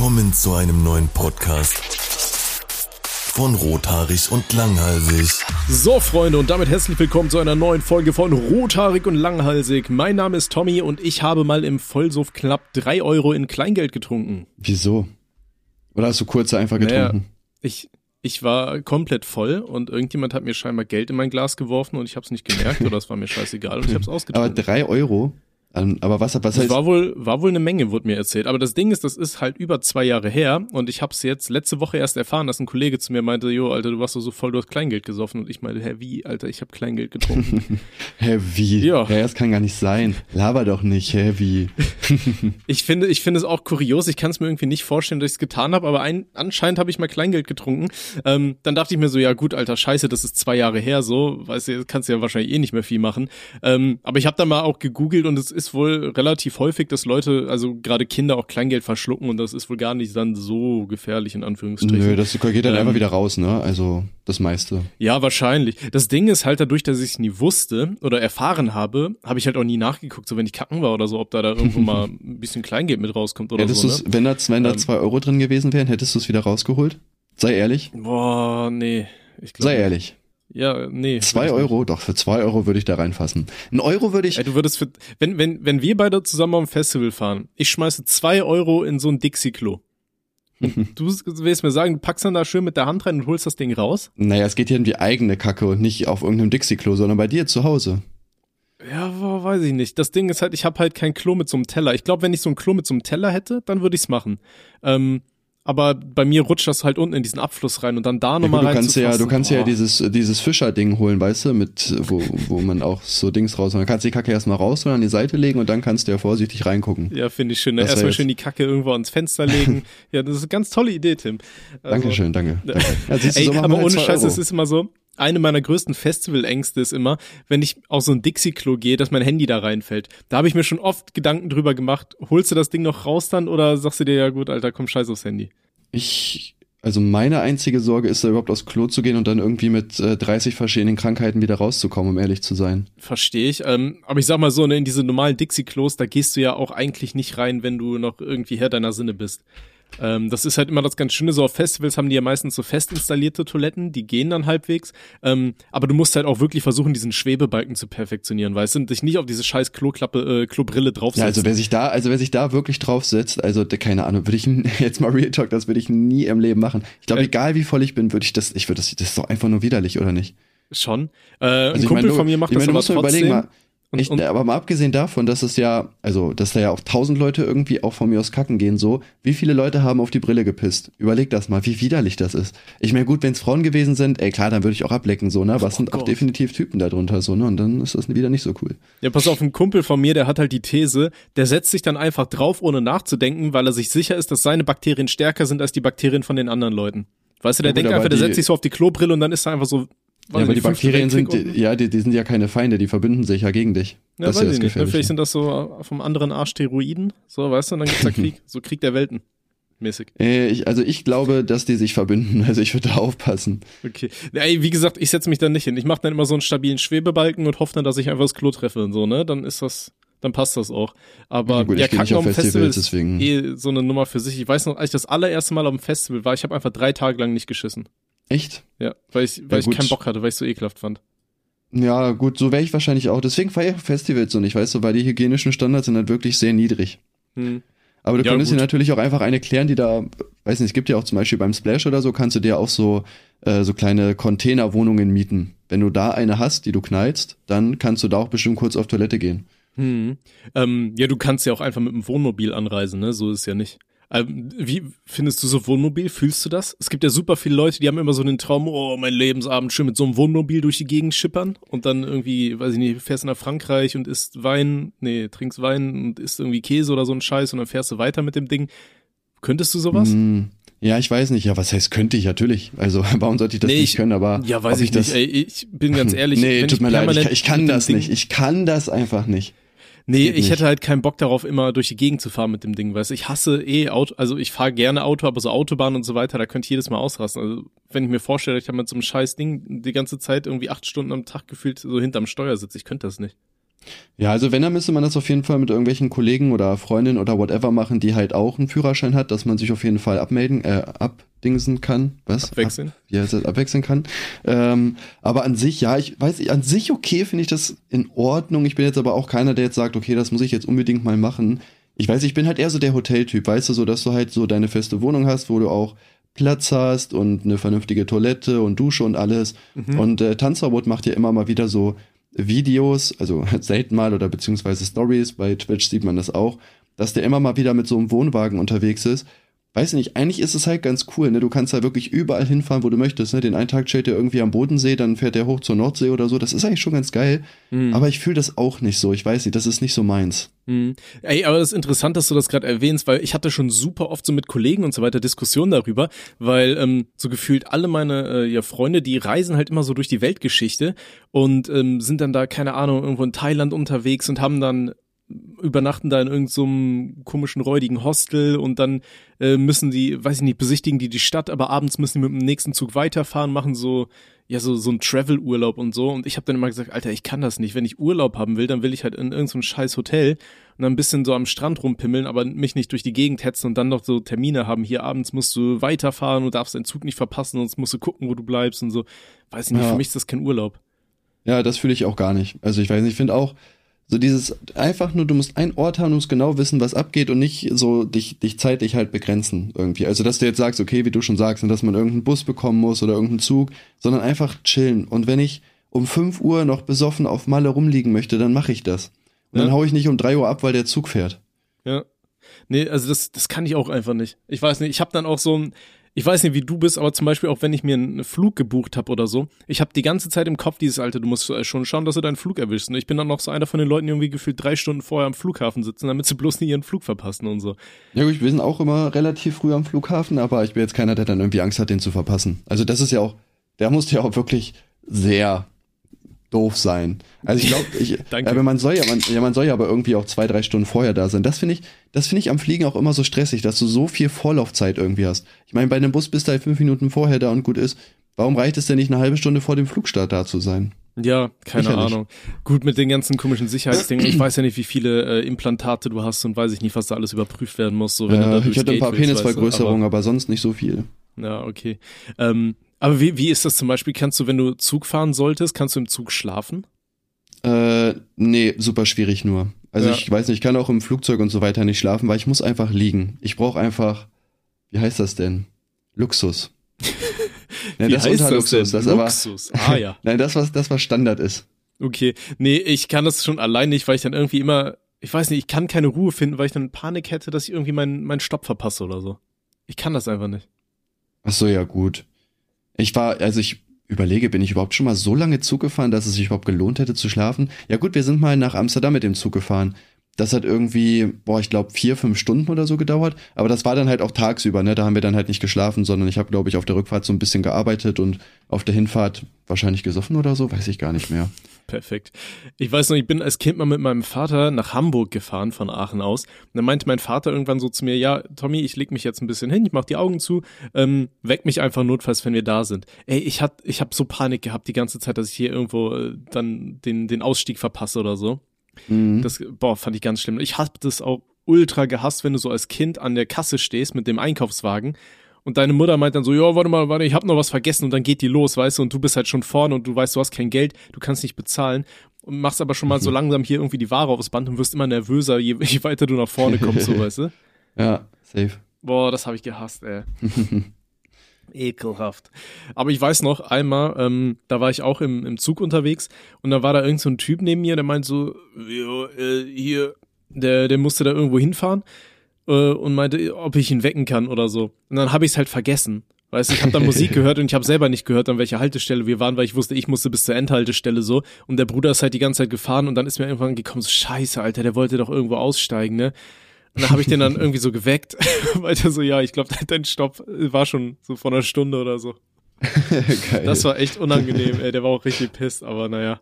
Willkommen zu einem neuen Podcast von Rothaarig und Langhalsig. So, Freunde, und damit herzlich willkommen zu einer neuen Folge von Rothaarig und Langhalsig. Mein Name ist Tommy und ich habe mal im Vollsuff knapp drei Euro in Kleingeld getrunken. Wieso? Oder hast du kurze einfach getrunken? Naja, ich, ich war komplett voll und irgendjemand hat mir scheinbar Geld in mein Glas geworfen und ich habe es nicht gemerkt oder es war mir scheißegal und ich habe es ausgetrunken. Aber drei Euro? Ähm, aber was, was Das heißt, war wohl, war wohl eine Menge, wurde mir erzählt. Aber das Ding ist, das ist halt über zwei Jahre her und ich habe es jetzt letzte Woche erst erfahren, dass ein Kollege zu mir meinte, jo, Alter, du warst so voll, du hast Kleingeld gesoffen. Und ich meinte, hä, wie, Alter, ich habe Kleingeld getrunken. hä, wie? Ja. ja, das kann gar nicht sein. Laber doch nicht, hä, wie? ich finde, ich finde es auch kurios. Ich kann es mir irgendwie nicht vorstellen, dass ich es getan habe, aber ein, anscheinend habe ich mal Kleingeld getrunken. Ähm, dann dachte ich mir so, ja gut, Alter, scheiße, das ist zwei Jahre her, so, weißt du, kannst ja wahrscheinlich eh nicht mehr viel machen. Ähm, aber ich habe da mal auch gegoogelt und es ist wohl relativ häufig, dass Leute, also gerade Kinder auch Kleingeld verschlucken und das ist wohl gar nicht dann so gefährlich in Anführungsstrichen. Nö, das geht dann Ähm, einfach wieder raus, ne? Also, das meiste. Ja, wahrscheinlich. Das Ding ist halt dadurch, dass ich es nie wusste oder erfahren habe, habe ich halt auch nie nachgeguckt, so wenn ich kacken war oder so, ob da da irgendwo mal ein bisschen Kleingeld mit rauskommt oder Hättest so. Ne? wenn da, wenn da Ähm, zwei Euro drin gewesen wären, hättest du es wieder rausgeholt? Sei ehrlich. Boah, nee. Sei ehrlich. Ja, nee. Zwei Euro? Doch, für zwei Euro würde ich da reinfassen. Ein Euro würde ich, Ey, du würdest für, wenn, wenn, wenn wir beide zusammen am Festival fahren, ich schmeiße zwei Euro in so ein Dixie-Klo. Und du willst mir sagen, du packst dann da schön mit der Hand rein und holst das Ding raus? naja, es geht hier um die eigene Kacke und nicht auf irgendeinem Dixie-Klo, sondern bei dir zu Hause. Ja, weiß ich nicht. Das Ding ist halt, ich habe halt kein Klo mit so einem Teller. Ich glaube, wenn ich so ein Klo mit so einem Teller hätte, dann würde ich's machen. Ähm, aber bei mir rutscht das halt unten in diesen Abfluss rein und dann da Ja, nochmal du rein kannst zu ja, du kannst ja boah. dieses, dieses Fischerding holen, weißt du, mit, wo, wo man auch so Dings raus, dann kannst du die Kacke erstmal raus und an die Seite legen und dann kannst du ja vorsichtig reingucken. Ja, finde ich schön. Das Erstmal schön die Kacke irgendwo ans Fenster legen. ja, das ist eine ganz tolle Idee, Tim. Also, Dankeschön, danke. danke. Ja, siehst du, Ey, so machen aber ohne Scheiß, es ist immer so, eine meiner größten Festivalängste ist immer, wenn ich auf so ein Dixie-Klo gehe, dass mein Handy da reinfällt. Da habe ich mir schon oft Gedanken drüber gemacht, holst du das Ding noch raus dann oder sagst du dir, ja gut, Alter, komm, scheiß aufs Handy. Ich, also meine einzige Sorge ist da überhaupt aufs Klo zu gehen und dann irgendwie mit äh, 30 verschiedenen Krankheiten wieder rauszukommen, um ehrlich zu sein. Verstehe ich. Ähm, aber ich sag mal so, ne, in diese normalen Dixie-Klos, da gehst du ja auch eigentlich nicht rein, wenn du noch irgendwie Herr deiner Sinne bist. Ähm, das ist halt immer das ganz Schöne, so auf Festivals haben die ja meistens so fest installierte Toiletten, die gehen dann halbwegs. Ähm, aber du musst halt auch wirklich versuchen, diesen Schwebebalken zu perfektionieren, weißt du, und dich nicht auf diese scheiß Kloklappe, äh, Klobrille draufsetzen. Ja, also wer sich da, also wer sich da wirklich draufsetzt, also der- keine Ahnung, würde ich jetzt mal Real Talk, das würde ich nie im Leben machen. Ich glaube, Äh. egal wie voll ich bin, würde ich das, ich würde das, das ist doch einfach nur widerlich, oder nicht? Schon. Äh, ein Also ich Kumpel meine, du- von mir macht ich das meine, aber trotzdem. überlegen, mal, Und- ich, und- aber mal abgesehen davon, dass es ja, also, dass da ja auch tausend Leute irgendwie auch von mir aus kacken gehen, so, wie viele Leute haben auf die Brille gepisst? Überleg das mal, wie widerlich das ist. Ich meine, gut, wenn es Frauen gewesen sind, ey, klar, dann würde ich auch ablecken, so, ne, aber es sind auch Oh Gott. definitiv Typen da drunter, so, ne, und dann ist das wieder nicht so cool. Ja, pass auf, ein Kumpel von mir, der hat halt die These, der setzt sich dann einfach drauf, ohne nachzudenken, weil er sich sicher ist, dass seine Bakterien stärker sind als die Bakterien von den anderen Leuten. Weißt du, der Ja, denkt einfach, der setzt sich so auf die Klobrille und dann ist er einfach so. Ja, aber die Bakterien sind, ja, die, die sind ja keine Feinde, die verbünden sich ja gegen dich. Ja, das ist weiß ja das ich nicht. Vielleicht sind das so vom anderen Arsch Steroiden, so, weißt du, und dann gibt's da Krieg, so Krieg der Welten. Mäßig. Äh, ich, also ich glaube, dass die sich verbünden. Also ich würde da aufpassen. Okay. Ey, wie gesagt, ich setze mich da nicht hin. Ich mache dann immer so einen stabilen Schwebebalken und hoffe dann, dass ich einfach das Klo treffe und so, ne? Dann ist das, dann passt das auch. Aber Ja, gut, ja, ich geh nicht Kacken auf auf dem Festival Festivals, ist deswegen. eh so eine Nummer für sich. Ich weiß noch, als ich das allererste Mal auf dem Festival war, ich habe einfach drei Tage lang nicht geschissen. Echt? Ja, weil ich, weil Ja, ich keinen Bock hatte, weil ich so ekelhaft fand. Ja, gut, so wäre ich wahrscheinlich auch. Deswegen feiere ich Festivals so nicht, weißt du, weil die hygienischen Standards sind halt wirklich sehr niedrig. Hm. Aber du Ja, könntest dir natürlich auch einfach eine klären, die da, weiß nicht, es gibt ja auch zum Beispiel beim Splash oder so, kannst du dir auch so, äh, so kleine Containerwohnungen mieten. Wenn du da eine hast, die du knallst, dann kannst du da auch bestimmt kurz auf Toilette gehen. Hm. Ähm, ja, du kannst ja auch einfach mit dem Wohnmobil anreisen, ne? So ist es ja nicht. Ähm, wie findest du so Wohnmobil? Fühlst du das? Es gibt ja super viele Leute, die haben immer so den Traum, oh, mein Lebensabend schön mit so einem Wohnmobil durch die Gegend schippern und dann irgendwie, weiß ich nicht, fährst nach Frankreich und isst Wein, nee, trinkst Wein und isst irgendwie Käse oder so ein Scheiß und dann fährst du weiter mit dem Ding. Könntest du sowas? Mm, ja, ich weiß nicht. Ja, was heißt könnte ich? Natürlich. Also, warum sollte ich das Nee, nicht ich- können? Aber Ja, weiß ob ich, nicht. das, Ey, ich bin ganz ehrlich. nee, tut ich mir leid. Ich, ich kann das nicht. Ich kann das einfach nicht. Nee, geht ich nicht. hätte halt keinen Bock darauf, immer durch die Gegend zu fahren mit dem Ding, weißt du. Ich hasse eh Auto, also ich fahre gerne Auto, aber so Autobahn und so weiter, da könnte ich jedes Mal ausrasten. Also wenn ich mir vorstelle, ich habe mit so einem scheiß Ding die ganze Zeit irgendwie acht Stunden am Tag gefühlt so hinterm Steuer sitze, ich könnte das nicht. Ja, also wenn, dann müsste man das auf jeden Fall mit irgendwelchen Kollegen oder Freundinnen oder whatever machen, die halt auch einen Führerschein hat, dass man sich auf jeden Fall abmelden, äh, abdingsen kann. Was? Abwechseln. Ab, ja, das abwechseln kann. Ähm, aber an sich, ja, ich weiß, an sich okay finde ich das in Ordnung. Ich bin jetzt aber auch keiner, der jetzt sagt, okay, das muss ich jetzt unbedingt mal machen. Ich weiß, ich bin halt eher so der Hoteltyp, weißt du, so, dass du halt so deine feste Wohnung hast, wo du auch Platz hast und eine vernünftige Toilette und Dusche und alles. Mhm. Und äh, Tanzverbot macht ja immer mal wieder so Videos, also selten mal oder beziehungsweise Stories, bei Twitch sieht man das auch, dass der immer mal wieder mit so einem Wohnwagen unterwegs ist. Weiß nicht, eigentlich ist es halt ganz cool, ne? Du kannst da wirklich überall hinfahren, wo du möchtest, ne? Den einen Tag chillt er irgendwie am Bodensee, dann fährt er hoch zur Nordsee oder so. Das ist eigentlich schon ganz geil. Mhm. Aber ich fühle das auch nicht so. Ich weiß nicht, das ist nicht so meins. Mhm. Ey, aber das ist interessant, dass du das gerade erwähnst, weil ich hatte schon super oft so mit Kollegen und so weiter Diskussionen darüber, weil ähm, so gefühlt alle meine äh, ja, Freunde, die reisen halt immer so durch die Weltgeschichte und ähm, sind dann da, keine Ahnung, irgendwo in Thailand unterwegs und haben dann übernachten da in irgendeinem so komischen räudigen Hostel und dann äh, müssen die, weiß ich nicht, besichtigen die die Stadt, aber abends müssen die mit dem nächsten Zug weiterfahren, machen so ja so so ein Travel-Urlaub und so und ich habe dann immer gesagt, Alter, ich kann das nicht. Wenn ich Urlaub haben will, dann will ich halt in irgendein so scheiß Hotel und dann ein bisschen so am Strand rumpimmeln, aber mich nicht durch die Gegend hetzen und dann noch so Termine haben. Hier abends musst du weiterfahren und darfst deinen Zug nicht verpassen, sonst musst du gucken, wo du bleibst und so. Weiß ich nicht, ja. für mich ist das kein Urlaub. Ja, das fühle ich auch gar nicht. Also ich weiß nicht, ich finde auch, so dieses einfach nur, du musst einen Ort haben, du musst genau wissen, was abgeht und nicht so dich, dich zeitlich halt begrenzen irgendwie. Also, dass du jetzt sagst, okay, wie du schon sagst, dass man irgendeinen Bus bekommen muss oder irgendeinen Zug, sondern einfach chillen. Und wenn ich um 5 Uhr noch besoffen auf Malle rumliegen möchte, dann mache ich das. Und ja. dann hau ich nicht um 3 Uhr ab, weil der Zug fährt. Ja. Nee, also das, das kann ich auch einfach nicht. Ich weiß nicht, ich habe dann auch so ein, ich weiß nicht, wie du bist, aber zum Beispiel auch wenn ich mir einen Flug gebucht habe oder so, ich habe die ganze Zeit im Kopf dieses Alter, du musst äh, schon schauen, dass du deinen Flug erwischst. Und ich bin dann noch so einer von den Leuten, die irgendwie gefühlt drei Stunden vorher am Flughafen sitzen, damit sie bloß nie ihren Flug verpassen und so. Ja gut, wir sind auch immer relativ früh am Flughafen, aber ich bin jetzt keiner, der dann irgendwie Angst hat, den zu verpassen. Also das ist ja auch, der muss ja auch wirklich sehr doof sein. Also ich glaube, aber man soll ja, man, ja, man soll ja aber irgendwie auch zwei, drei Stunden vorher da sein. Das finde ich, das finde ich am Fliegen auch immer so stressig, dass du so viel Vorlaufzeit irgendwie hast. Ich meine, bei einem Bus bist du halt fünf Minuten vorher da und gut ist. Warum reicht es denn nicht eine halbe Stunde vor dem Flugstart da zu sein? Ja, keine Sicherlich. Ahnung. Gut, mit den ganzen komischen Sicherheitsdingen. Ich weiß ja nicht, wie viele äh, Implantate du hast und weiß ich nicht, was da alles überprüft werden muss. So, wenn äh, ich hatte ein paar Penisvergrößerungen, aber, aber sonst nicht so viel. Ja, okay. Ähm, aber wie, wie ist das zum Beispiel? Kannst du, wenn du Zug fahren solltest, kannst du im Zug schlafen? Äh, nee, super schwierig nur. Also ja. ich weiß nicht, ich kann auch im Flugzeug und so weiter nicht schlafen, weil ich muss einfach liegen. Ich brauche einfach, wie heißt das denn? Luxus. Nein, wie das heißt das Luxus, das Luxus. Aber, ah ja. Nein, das was das was Standard ist. Okay, nee, ich kann das schon allein nicht, weil ich dann irgendwie immer, ich weiß nicht, ich kann keine Ruhe finden, weil ich dann Panik hätte, dass ich irgendwie meinen meinen Stopp verpasse oder so. Ich kann das einfach nicht. Ach so, ja gut. Ich war, also ich überlege, bin ich überhaupt schon mal so lange Zug gefahren, dass es sich überhaupt gelohnt hätte zu schlafen? Ja gut, wir sind mal nach Amsterdam mit dem Zug gefahren. Das hat irgendwie, boah, ich glaube vier, fünf Stunden oder so gedauert. Aber das war dann halt auch tagsüber, ne? Da haben wir dann halt nicht geschlafen, sondern ich habe, glaube ich, auf der Rückfahrt so ein bisschen gearbeitet und auf der Hinfahrt wahrscheinlich gesoffen oder so, weiß ich gar nicht mehr. Perfekt. Ich weiß noch, ich bin als Kind mal mit meinem Vater nach Hamburg gefahren von Aachen aus. Und dann meinte mein Vater irgendwann so zu mir, ja, Tommy, ich leg mich jetzt ein bisschen hin, ich mach die Augen zu, ähm, weck mich einfach notfalls, wenn wir da sind. Ey, ich hat, ich hab so Panik gehabt die ganze Zeit, dass ich hier irgendwo äh, dann den, den Ausstieg verpasse oder so. Mhm. Das, boah, fand ich ganz schlimm. Ich hab das auch ultra gehasst, wenn du so als Kind an der Kasse stehst mit dem Einkaufswagen und deine Mutter meint dann so, ja, warte mal, warte, ich hab noch was vergessen und dann geht die los, weißt du, und du bist halt schon vorne und du weißt, du hast kein Geld, du kannst nicht bezahlen und machst aber schon mal mhm. so langsam hier irgendwie die Ware aufs Band und wirst immer nervöser, je, je weiter du nach vorne kommst, so, weißt du? Ja, safe. Boah, das habe ich gehasst, ey. Ekelhaft. Aber ich weiß noch, einmal, ähm, da war ich auch im, im Zug unterwegs und da war da irgend so Typ neben mir, der meint so, ja, äh, hier, der, der musste da irgendwo hinfahren äh, und meinte, ob ich ihn wecken kann oder so. Und dann habe ich es halt vergessen. Weißt du, ich habe dann Musik gehört und ich habe selber nicht gehört, an welcher Haltestelle wir waren, weil ich wusste, ich musste bis zur Endhaltestelle so. Und der Bruder ist halt die ganze Zeit gefahren und dann ist mir irgendwann gekommen, so scheiße, Alter, der wollte doch irgendwo aussteigen, ne? Und dann habe ich den dann irgendwie so geweckt, weil der so, ja, ich glaube, dein Stopp war schon so vor einer Stunde oder so. Geil. Das war echt unangenehm, ey, der war auch richtig pisst, aber naja.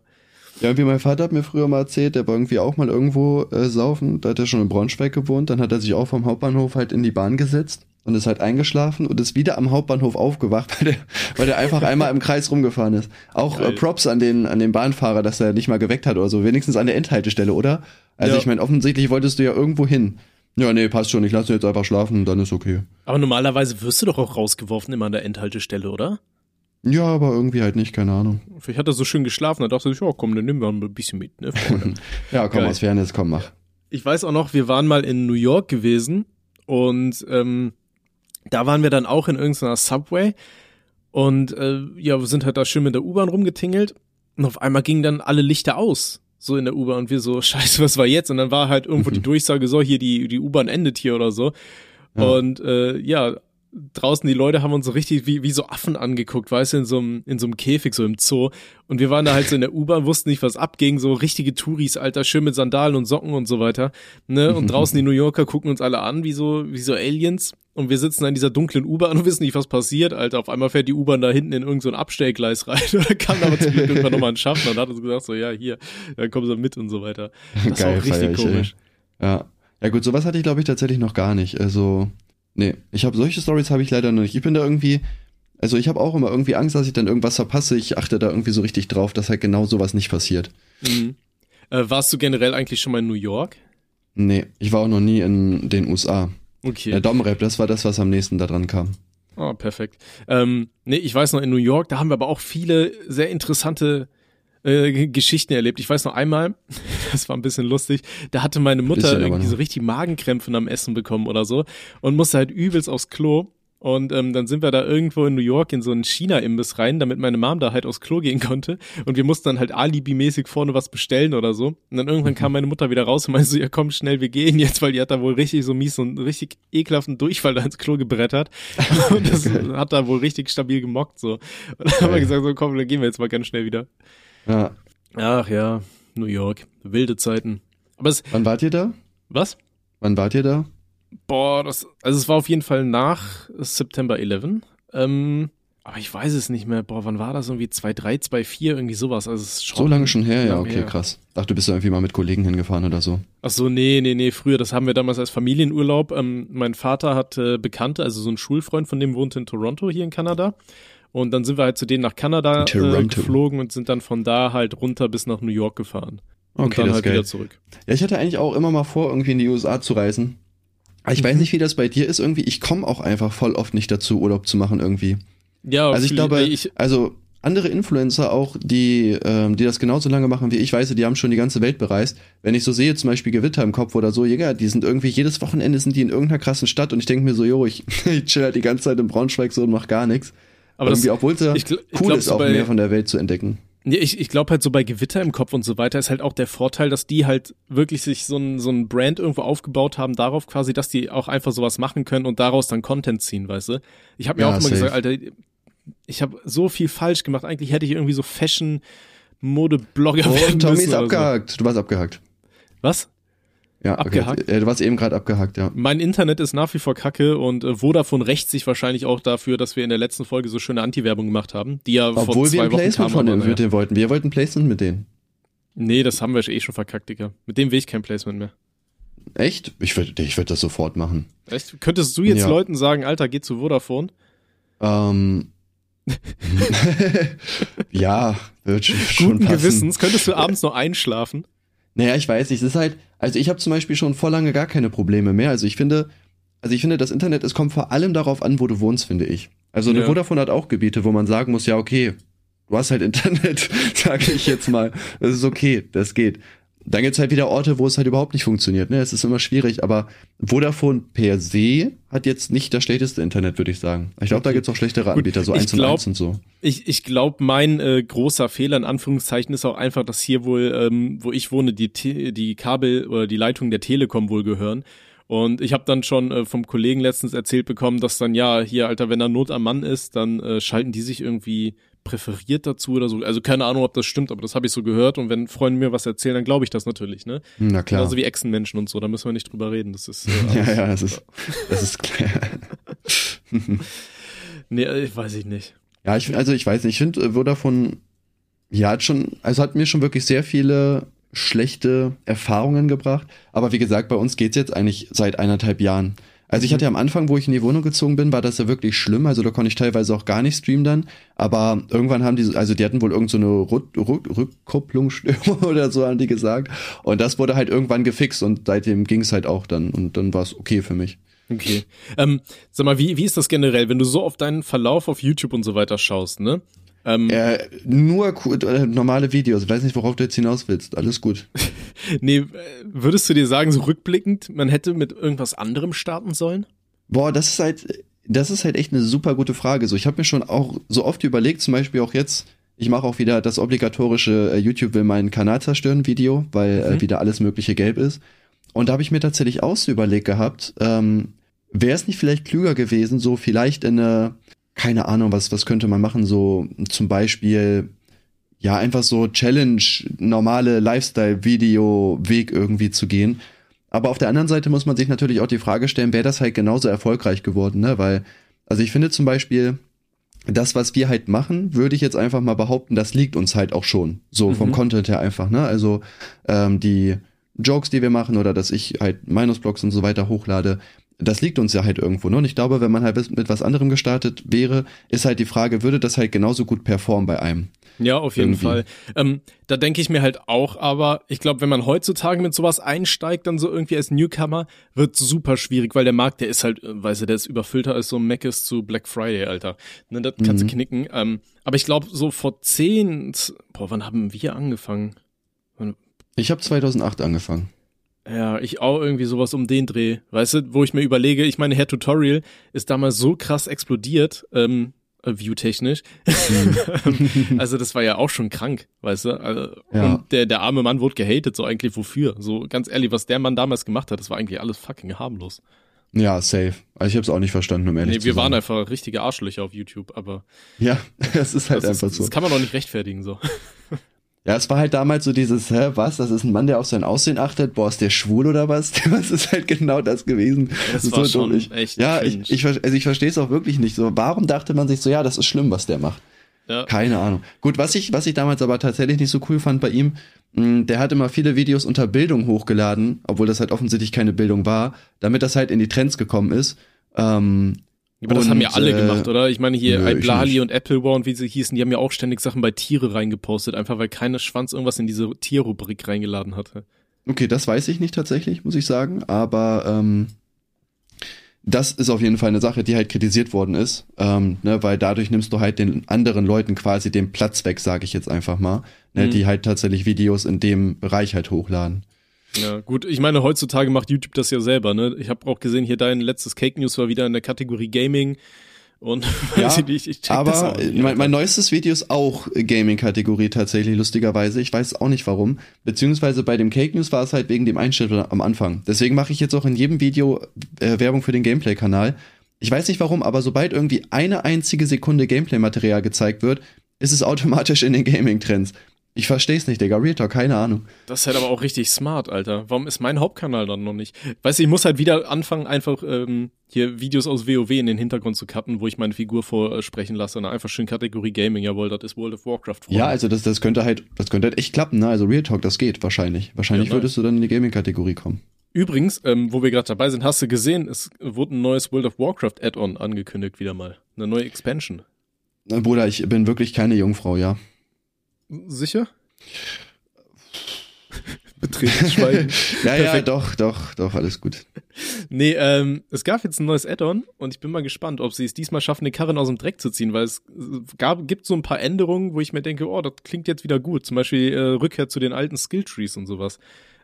Ja, wie mein Vater hat mir früher mal erzählt, der war irgendwie auch mal irgendwo äh, saufen, da hat er schon in Braunschweig gewohnt, dann hat er sich auch vom Hauptbahnhof halt in die Bahn gesetzt, und ist halt eingeschlafen und ist wieder am Hauptbahnhof aufgewacht, weil der, weil der einfach einmal im Kreis rumgefahren ist. Auch äh, Props an den, an den Bahnfahrer, dass er nicht mal geweckt hat oder so. Wenigstens an der Endhaltestelle, oder? Also Ja. ich meine, offensichtlich wolltest du ja irgendwo hin. Ja, nee, passt schon. Ich lasse ihn jetzt einfach schlafen, dann ist okay. Aber normalerweise wirst du doch auch rausgeworfen immer an der Endhaltestelle, oder? Ja, aber irgendwie halt nicht, keine Ahnung. Vielleicht hat er so schön geschlafen, da dachte ich, ja komm, dann nehmen wir ein bisschen mit, ne. Ja, komm, Geil. aus Fairness, komm, mach. ich weiß auch noch, wir waren mal in New York gewesen und ähm, da waren wir dann auch in irgendeiner Subway und äh, ja, wir sind halt da schön mit der U-Bahn rumgetingelt und auf einmal gingen dann alle Lichter aus, so in der U-Bahn und wir so, scheiße, was war jetzt? Und dann war halt irgendwo die Durchsage, so hier, die, die U-Bahn endet hier oder so. Ja. Und äh, ja, draußen die Leute haben uns so richtig wie, wie so Affen angeguckt, weißt du, in so einem, in so einem Käfig, so im Zoo. Und wir waren da halt so in der U-Bahn, wussten nicht, was abging, so richtige Touris, Alter, schön mit Sandalen und Socken und so weiter. Ne? Und draußen die New Yorker gucken uns alle an, wie so, wie so Aliens. Und wir sitzen da in dieser dunklen U-Bahn und wissen nicht, was passiert, Alter. Auf einmal fährt die U-Bahn da hinten in irgendein so ein Abstellgleis rein. Oder kam aber zum Glück irgendwann nochmal ein Schaffner und hat uns gesagt, so, ja, hier, dann kommen sie mit und so weiter. Das war auch richtig ich, ey. komisch. Ja. Ja gut, sowas hatte ich glaube ich tatsächlich noch gar nicht. Also, nee, ich habe solche Stories habe ich leider noch nicht. Ich bin da irgendwie, also ich habe auch immer irgendwie Angst, dass ich dann irgendwas verpasse. Ich achte da irgendwie so richtig drauf, dass halt genau sowas nicht passiert. Mhm. Äh, warst du generell eigentlich schon mal in New York? Nee, ich war auch noch nie in den USA. Okay. Der Domrep, das war das, was am nächsten da dran kam. Oh, perfekt. Ähm, nee, ich weiß noch, in New York, da haben wir aber auch viele sehr interessante äh, Geschichten erlebt. Ich weiß noch einmal, das war ein bisschen lustig, da hatte meine Mutter irgendwie so richtig Magenkrämpfe am Essen bekommen oder so und musste halt übelst aufs Klo. Und ähm, dann sind wir da irgendwo in New York in so einen China-Imbiss rein, damit meine Mom da halt aufs Klo gehen konnte. Und wir mussten dann halt alibimäßig vorne was bestellen oder so. Und dann irgendwann kam meine Mutter wieder raus und meinte so, ja komm schnell, wir gehen jetzt, weil die hat da wohl richtig so mies und richtig ekelhaften Durchfall da ins Klo gebrettert. Und das hat da wohl richtig stabil gemockt so. Und dann haben wir gesagt, so komm, dann gehen wir jetzt mal ganz schnell wieder. Ja. Ach ja, New York, wilde Zeiten. Aber es, Wann wart ihr da? was? Wann wart ihr da? Boah, das, also es war auf jeden Fall nach September 11. Ähm, aber ich weiß es nicht mehr. Boah, wann war das? Irgendwie 2-3, 2-4, irgendwie sowas. Also es ist schon So lange schon her, ja, okay, her. krass. Dachte, du bist da irgendwie mal mit Kollegen hingefahren oder so. Ach so, nee, nee, nee, früher, das haben wir damals als Familienurlaub. Ähm, mein Vater hat äh, Bekannte, also so ein Schulfreund von dem wohnt in Toronto hier in Kanada. Und dann sind wir halt zu denen nach Kanada äh, geflogen und sind dann von da halt runter bis nach New York gefahren. und Okay, dann das halt geil. wieder zurück. Ja, ich hatte eigentlich auch immer mal vor, irgendwie in die USA zu reisen. Aber ich weiß Mhm. nicht, wie das bei dir ist irgendwie. Ich komme auch einfach voll oft nicht dazu, Urlaub zu machen irgendwie. Ja, Also ich glaube, ich, also andere Influencer auch, die, ähm, die das genauso lange machen wie ich, weiß, die haben schon die ganze Welt bereist. Wenn ich so sehe, zum Beispiel Gewitter im Kopf oder so, Jäger, die sind irgendwie, jedes Wochenende sind die in irgendeiner krassen Stadt und ich denke mir so, jo, ich, ich chill halt die ganze Zeit in Braunschweig so und mach gar nichts. Aber das, irgendwie, obwohl es ja ich gl- ich cool glaub, ist, so auch bei- mehr von der Welt zu entdecken. Nee, ich, ich glaube halt so bei Gewitter im Kopf und so weiter ist halt auch der Vorteil, dass die halt wirklich sich so ein, so ein Brand irgendwo aufgebaut haben, darauf quasi, dass die auch einfach sowas machen können und daraus dann Content ziehen, weißt du? Ich habe mir Ja, auch immer safe. gesagt, Alter, ich habe so viel falsch gemacht. Eigentlich hätte ich irgendwie so Fashion Mode Blogger werden Und Tommy müssen ist oder abgehakt. Du warst abgehakt. So. Was? Ja, Abgehakt? Okay. Du warst eben gerade abgehakt, ja. Mein Internet ist nach wie vor kacke und äh, Vodafone rächt sich wahrscheinlich auch dafür, dass wir in der letzten Folge so schöne Anti-Werbung gemacht haben, die ja vor Obwohl zwei wir ein Wochen Placement von denen, mit denen wollten. Wir wollten Placement mit denen. Nee, das haben wir eh schon verkackt, Digga. Mit dem will ich kein Placement mehr. Echt? Ich würde ich würd das sofort machen. Echt? Könntest du jetzt Ja. Leuten sagen, Alter, geh zu Vodafone? Ähm. ja, wird schon, schon Guten passen. Gewissens. Könntest du abends noch einschlafen? Naja, ich weiß nicht. Es ist halt, also ich habe zum Beispiel schon vor lange gar keine Probleme mehr. Also ich finde, also ich finde, das Internet, es kommt vor allem darauf an, wo du wohnst, finde ich. Also eine Ja. Vodafone hat auch Gebiete, wo man sagen muss, ja, okay, du hast halt Internet, sage ich jetzt mal. Das ist okay, das geht. Dann gibt's halt wieder Orte, wo es halt überhaupt nicht funktioniert. Ne? Es ist immer schwierig, aber Vodafone per se hat jetzt nicht das schlechteste Internet, würde ich sagen. Ich glaube, da gibt's auch schlechtere Gut, Anbieter, so ich eins und glaub- eins und so. Ich, ich glaube, mein äh, großer Fehler in Anführungszeichen ist auch einfach, dass hier wohl, ähm, wo ich wohne, die, Te die Kabel oder die Leitungen der Telekom wohl gehören. Und ich habe dann schon äh, vom Kollegen letztens erzählt bekommen, dass dann ja hier, Alter, wenn da Not am Mann ist, dann äh, schalten die sich irgendwie präferiert dazu oder so. Also keine Ahnung, ob das stimmt, aber das habe ich so gehört. Und wenn Freunde mir was erzählen, dann glaube ich das natürlich, ne? Na klar. Genauso wie Echsenmenschen und so, da müssen wir nicht drüber reden. Das ist äh, ja, ja, das ist, das ist klar. Nee, äh, weiß ich nicht. Ja, ich, also ich weiß nicht, ich finde Vodafone, ja, hat schon, also hat mir schon wirklich sehr viele schlechte Erfahrungen gebracht. Aber wie gesagt, bei uns geht's jetzt eigentlich seit eineinhalb Jahren. Also ich hatte ja am Anfang, wo ich in die Wohnung gezogen bin, war das ja wirklich schlimm. Also da konnte ich teilweise auch gar nicht streamen dann. Aber irgendwann haben die, also die hatten wohl irgendeine so Rück, Rück, Rückkopplungsstörung oder so, haben die gesagt. Und das wurde halt irgendwann gefixt und seitdem ging es halt auch dann. Und dann war es okay für mich. Okay. Ähm, sag mal, wie, wie ist das generell, wenn du so auf deinen Verlauf auf YouTube und so weiter schaust, ne? Ähm, äh, nur äh, normale Videos. Ich weiß nicht, worauf du jetzt hinaus willst. Alles gut. nee, würdest du dir sagen, so rückblickend, man hätte mit irgendwas anderem starten sollen? Boah, das ist halt, das ist halt echt eine super gute Frage. So, ich habe mir schon auch so oft überlegt, zum Beispiel auch jetzt, ich mache auch wieder das obligatorische äh, YouTube will meinen Kanal zerstören Video, weil äh, mhm. äh, wieder alles mögliche gelb ist. Und da habe ich mir tatsächlich auch so überlegt gehabt, ähm, wäre es nicht vielleicht klüger gewesen, so vielleicht in eine, keine Ahnung, was, was könnte man machen, so zum Beispiel ja, einfach so Challenge, normale Lifestyle-Video-Weg irgendwie zu gehen. Aber auf der anderen Seite muss man sich natürlich auch die Frage stellen, wäre das halt genauso erfolgreich geworden, ne? Weil, also ich finde zum Beispiel, das, was wir halt machen, würde ich jetzt einfach mal behaupten, das liegt uns halt auch schon. So mhm. vom Content her einfach, ne? Also ähm, die Jokes, die wir machen oder dass ich halt Minus-Blogs und so weiter hochlade, das liegt uns ja halt irgendwo. Ne? Und ich glaube, wenn man halt mit was anderem gestartet wäre, ist halt die Frage, würde das halt genauso gut performen bei einem? Ja, auf jeden Irgendwie. Fall. Ähm, da denke ich mir halt auch, aber ich glaube, wenn man heutzutage mit sowas einsteigt, dann so irgendwie als Newcomer, wird super schwierig, weil der Markt, der ist halt, äh, weißt du, der ist überfüllter als so Mac ist zu Black Friday, Alter. Ne, das kannst mhm. du knicken. Ähm, aber ich glaube, so vor zehn, boah, wann haben wir angefangen? Wann? Ich habe 2008 angefangen. Ja, ich auch irgendwie sowas um den Dreh. Weißt du, wo ich mir überlege, ich meine, Herr Tutorial ist damals so krass explodiert, ähm, View-technisch. Mhm. also das war ja auch schon krank, weißt du? Also, ja. Und der, der arme Mann wurde gehatet, so eigentlich wofür? So ganz ehrlich, was der Mann damals gemacht hat, das war eigentlich alles fucking harmlos. Ja, safe. Also ich habe es auch nicht verstanden, um ehrlich nee, zu sein. wir waren einfach richtige Arschlöcher auf YouTube, aber ja, das ist halt einfach ist, so. Das kann man doch nicht rechtfertigen so. Ja, es war halt damals so dieses, hä, was? Das ist ein Mann, der auf sein Aussehen achtet. Boah, ist der schwul oder was? Das ist halt genau das gewesen. Das, das war so schon ich, echt Ja, ich, ich, also ich verstehe es auch wirklich nicht. So, warum dachte man sich so, ja, das ist schlimm, was der macht? Ja. Keine Ahnung. Gut, was ich, was ich damals aber tatsächlich nicht so cool fand bei ihm, mh, hm, der hat immer viele Videos unter Bildung hochgeladen, obwohl das halt offensichtlich keine Bildung war, damit das halt in die Trends gekommen ist. Ähm, aber das haben ja alle äh, gemacht, oder? Ich meine, hier nö, Iblali und Applewar und wie sie hießen, die haben ja auch ständig Sachen bei Tiere reingepostet, einfach weil keine Schwanz irgendwas in diese Tierrubrik reingeladen hatte. Okay, das weiß ich nicht tatsächlich, muss ich sagen, aber ähm, das ist auf jeden Fall eine Sache, die halt kritisiert worden ist, ähm, ne, weil dadurch nimmst du halt den anderen Leuten quasi den Platz weg, sage ich jetzt einfach mal, ne, mhm. die halt tatsächlich Videos in dem Bereich halt hochladen. Ja, gut, ich meine, heutzutage macht YouTube das ja selber, ne? Ich habe auch gesehen, hier dein letztes Cake News war wieder in der Kategorie Gaming. Und ja, ich nicht, ich check aber das auch nicht, mein, mein neuestes Video ist auch Gaming-Kategorie tatsächlich, lustigerweise. Ich weiß auch nicht warum. Beziehungsweise bei dem Cake News war es halt wegen dem Einschnitt am Anfang. Deswegen mache ich jetzt auch in jedem Video äh, Werbung für den Gameplay-Kanal. Ich weiß nicht warum, aber sobald irgendwie eine einzige Sekunde Gameplay-Material gezeigt wird, ist es automatisch in den Gaming-Trends. Ich versteh's nicht, Digga. Real Talk, keine Ahnung. Das ist halt aber auch richtig smart, Alter. Warum ist mein Hauptkanal dann noch nicht? Weißt du, ich muss halt wieder anfangen, einfach ähm, hier Videos aus WoW in den Hintergrund zu cutten, wo ich meine Figur vorsprechen lasse. Und einfach schön Kategorie Gaming. Jawohl, das ist World of Warcraft. Vor. Ja, also das, das könnte halt, das könnte halt echt klappen, ne? Also Real Talk, das geht wahrscheinlich. Wahrscheinlich ja, würdest du dann in die Gaming-Kategorie kommen. Übrigens, ähm, wo wir gerade dabei sind, hast du gesehen, es wurde ein neues World of Warcraft Add-on angekündigt wieder mal. Eine neue Expansion. Bruder, ich bin wirklich keine Jungfrau, ja. Sicher? Betretenes Schweigen. ja, Perfekt. ja, doch, doch, doch, alles gut. Nee, ähm, es gab jetzt ein neues Add-on und ich bin mal gespannt, ob sie es diesmal schaffen, den Karren aus dem Dreck zu ziehen, weil es gab, gibt so ein paar Änderungen, wo ich mir denke, oh, das klingt jetzt wieder gut. Zum Beispiel äh, Rückkehr zu den alten Skilltrees und sowas.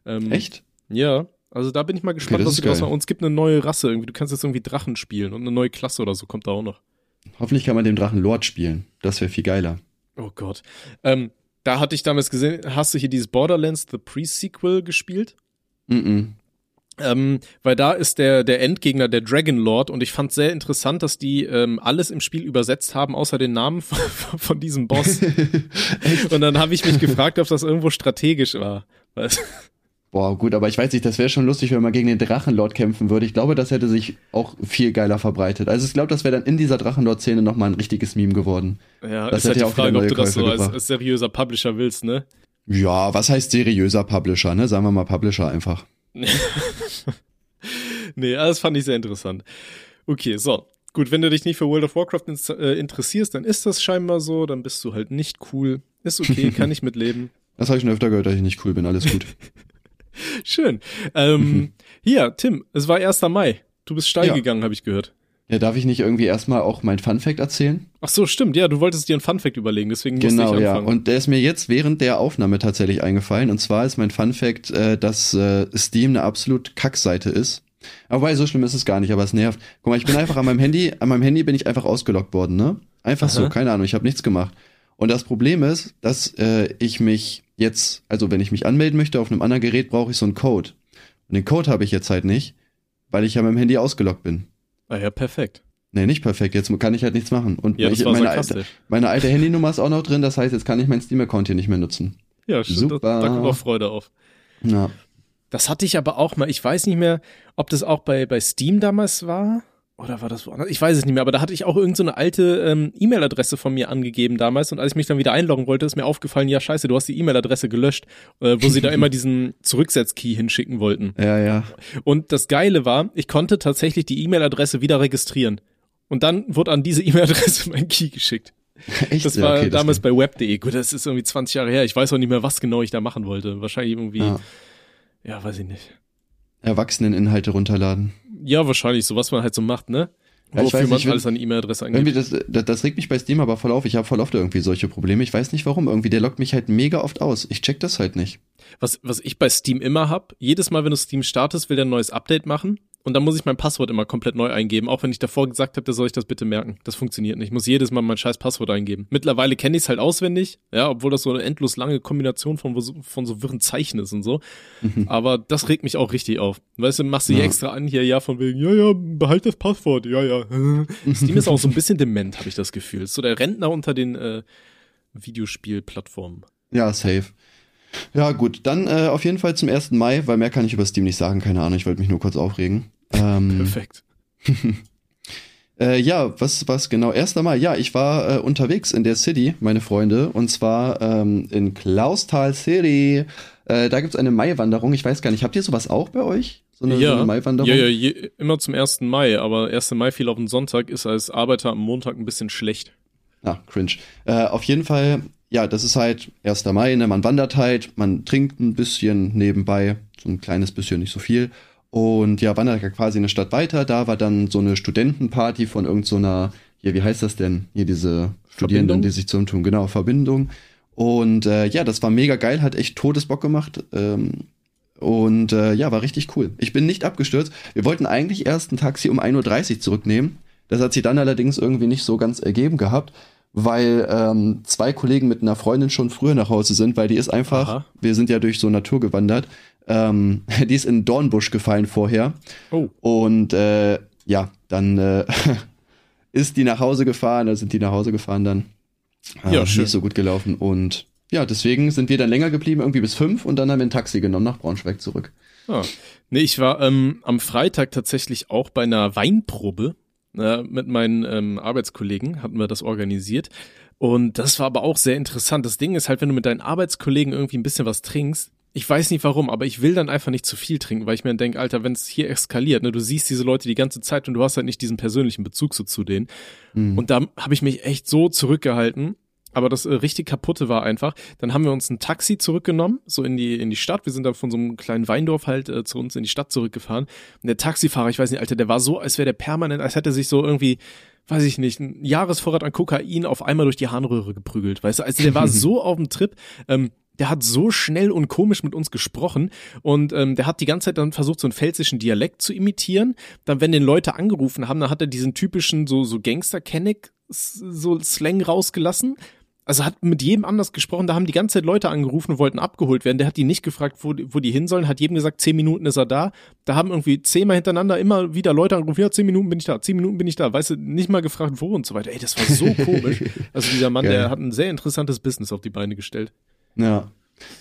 Ähm, Echt? Ja, also da bin ich mal gespannt, okay, was sie draus machen. Und es gibt eine neue Rasse irgendwie. Du kannst jetzt irgendwie Drachen spielen und eine neue Klasse oder so kommt da auch noch. Hoffentlich kann man den Drachen Lord spielen. Das wäre viel geiler. Oh Gott. Ähm, da hatte ich damals gesehen, hast du hier dieses Borderlands The Pre-Sequel gespielt? Mhm. -mm. Ähm, weil da ist der, der Endgegner der Dragon Lord und ich fand sehr interessant, dass die ähm, alles im Spiel übersetzt haben, außer den Namen von, von diesem Boss. und dann habe ich mich gefragt, ob das irgendwo strategisch war. Weißt? Boah, gut, aber ich weiß nicht, das wäre schon lustig, wenn man gegen den Drachenlord kämpfen würde. Ich glaube, das hätte sich auch viel geiler verbreitet. Also ich glaube, das wäre dann in dieser Drachenlord-Szene nochmal ein richtiges Meme geworden. Ja, das ist halt die Frage, ob du das so als, als, seriöser Publisher willst, ne? Ja, was heißt seriöser Publisher, ne? Sagen wir mal Publisher einfach. nee, das fand ich sehr interessant. Okay, so. Gut, wenn du dich nicht für World of Warcraft ins, äh, interessierst, dann ist das scheinbar so, dann bist du halt nicht cool. Ist okay, kann ich mitleben. Das habe ich schon öfter gehört, dass ich nicht cool bin. Alles gut. Schön. Ähm, hier, Tim, es war 1. Mai. Du bist steil Ja. gegangen, habe ich gehört. Ja, darf ich nicht irgendwie erstmal auch mein Fun Fact erzählen? Ach so, stimmt. Ja, du wolltest dir einen Funfact überlegen, deswegen musste Genau, ich ja. anfangen. Und der ist mir jetzt während der Aufnahme tatsächlich eingefallen. Und zwar ist mein Fun Fact, äh, dass äh, Steam eine absolut Kackseite ist. Aber so schlimm ist es gar nicht, aber es nervt. Guck mal, ich bin einfach an meinem Handy, an meinem Handy bin ich einfach ausgeloggt worden, ne? Einfach so, Aha. keine Ahnung, ich habe nichts gemacht. Und das Problem ist, dass äh, ich mich jetzt, also wenn ich mich anmelden möchte auf einem anderen Gerät, brauche ich so einen Code. Und den Code habe ich jetzt halt nicht, weil ich ja mit dem Handy ausgeloggt bin. ah ja, perfekt. Nee, nicht perfekt. Jetzt kann ich halt nichts machen. Und Ja, ich, meine, alte, meine alte Handynummer ist auch noch drin. Das heißt, jetzt kann ich meinen Steam-Account hier nicht mehr nutzen. Ja, stimmt. Da, Super. da kommt auch Freude auf. Ja. Das hatte ich aber auch mal, ich weiß nicht mehr, ob das auch bei, bei Steam damals war. Oder war das woanders? Ich weiß es nicht mehr, aber da hatte ich auch irgendeine so eine alte ähm, E-Mail-Adresse von mir angegeben damals und als ich mich dann wieder einloggen wollte, ist mir aufgefallen, ja scheiße, du hast die E-Mail-Adresse gelöscht, äh, wo sie da immer diesen Zurücksetz-Key hinschicken wollten. Ja, ja. Und das Geile war, ich konnte tatsächlich die E-Mail-Adresse wieder registrieren. Und dann wurde an diese E-Mail-Adresse mein Key geschickt. Echt? Das war okay, das damals bei web.de. Gut, das ist irgendwie 20 Jahre her. Ich weiß auch nicht mehr, was genau ich da machen wollte. Wahrscheinlich irgendwie, ja, Ja. weiß ich nicht. Erwachseneninhalte runterladen. Ja, wahrscheinlich, so was man halt so macht, ne? Ja, ich Wofür weiß man nicht, wenn- alles an E-Mail-Adresse Irgendwie angibt. das, das, das regt mich bei Steam aber voll auf. Ich habe voll oft irgendwie solche Probleme. Ich weiß nicht warum. Irgendwie, der lockt mich halt mega oft aus. Ich check das halt nicht. Was, was ich bei Steam immer hab, jedes Mal, wenn du Steam startest, will der ein neues Update machen. Und dann muss ich mein Passwort immer komplett neu eingeben, auch wenn ich davor gesagt habe, da soll ich das bitte merken. Das funktioniert nicht. Ich muss jedes Mal mein scheiß Passwort eingeben. Mittlerweile kenne ich es halt auswendig, ja, obwohl das so eine endlos lange Kombination von, so- von so wirren Zeichen ist und so. Aber das regt mich auch richtig auf. Weißt du, machst du hier Ja. extra an, hier, ja, von wegen, ja, ja, behalt das Passwort, ja, ja. Steam ist auch so ein bisschen dement, habe ich das Gefühl. Ist so der Rentner unter den äh, Videospielplattformen. Ja, safe. Ja, gut. Dann äh, auf jeden Fall zum 1. Mai, weil mehr kann ich über Steam nicht sagen. Keine Ahnung, ich wollte mich nur kurz aufregen. Ähm, Perfekt. Äh, ja, was, was genau? 1. Mai. Ja, ich war äh, unterwegs in der City, meine Freunde, und zwar ähm, in Klausthal City. Äh, da gibt's eine Maiwanderung. Ich weiß gar nicht, habt ihr sowas auch bei euch? So eine, so eine Maiwanderung? Ja, ja, je, immer zum 1. Mai, aber 1. Mai fiel auf den Sonntag, ist als Arbeiter am Montag ein bisschen schlecht. Ah, cringe. Äh, auf jeden Fall, ja, das ist halt 1. Mai, ne? Man wandert halt, man trinkt ein bisschen nebenbei, so ein kleines bisschen, nicht so viel. Und ja, wandert ja quasi eine Stadt weiter. Da war dann so eine Studentenparty von irgendeiner, so hier, wie heißt das denn? Hier diese Studierenden, Verbindung? die sich zusammentun, genau, Verbindung. Und äh, ja, das war mega geil, hat echt Todesbock gemacht. Ähm, und äh, ja, war richtig cool. Ich bin nicht abgestürzt. Wir wollten eigentlich erst ein Taxi um 1.30 Uhr zurücknehmen. Das hat sich dann allerdings irgendwie nicht so ganz ergeben gehabt, weil ähm, zwei Kollegen mit einer Freundin schon früher nach Hause sind, weil die ist einfach, Aha. wir sind ja durch so Natur gewandert, ähm, die ist in Dornbusch gefallen vorher. Oh. Und äh, ja, dann äh, ist die nach Hause gefahren, da sind die nach Hause gefahren dann. Äh, Ja, schön. Nicht so gut gelaufen. Und ja, deswegen sind wir dann länger geblieben, irgendwie bis fünf und dann haben wir ein Taxi genommen nach Braunschweig zurück. Ah. Nee, ich war ähm, am Freitag tatsächlich auch bei einer Weinprobe äh, mit meinen ähm, Arbeitskollegen, hatten wir das organisiert. Und das war aber auch sehr interessant. Das Ding ist halt, wenn du mit deinen Arbeitskollegen irgendwie ein bisschen was trinkst, ich weiß nicht warum, aber ich will dann einfach nicht zu viel trinken, weil ich mir dann denke, Alter, wenn es hier eskaliert, ne, du siehst diese Leute die ganze Zeit und du hast halt nicht diesen persönlichen Bezug so zu denen. Mhm. Und da habe ich mich echt so zurückgehalten. Aber das äh, richtig kaputte war einfach. Dann haben wir uns ein Taxi zurückgenommen, so in die, in die Stadt. Wir sind dann von so einem kleinen Weindorf halt äh, zu uns in die Stadt zurückgefahren. Und der Taxifahrer, ich weiß nicht, Alter, der war so, als wäre der permanent, als hätte er sich so irgendwie, weiß ich nicht, ein Jahresvorrat an Kokain auf einmal durch die Harnröhre geprügelt. Weißt du, also der war so auf dem Trip. Ähm, der hat so schnell und komisch mit uns gesprochen und ähm, der hat die ganze Zeit dann versucht, so einen pfälzischen Dialekt zu imitieren. Dann, wenn den Leute angerufen haben, dann hat er diesen typischen so, so Gangster-Kenneck so Slang rausgelassen. Also hat mit jedem anders gesprochen, da haben die ganze Zeit Leute angerufen und wollten abgeholt werden. Der hat die nicht gefragt, wo, die- wo die hin sollen, hat jedem gesagt, zehn Minuten ist er da. Da haben irgendwie zehnmal hintereinander immer wieder Leute angerufen, ja, zehn Minuten bin ich da, zehn Minuten bin ich da. Weißt du, nicht mal gefragt, wo und so weiter. Ey, das war so komisch. Also dieser Mann, Geil. der hat ein sehr interessantes Business auf die Beine gestellt. Ja.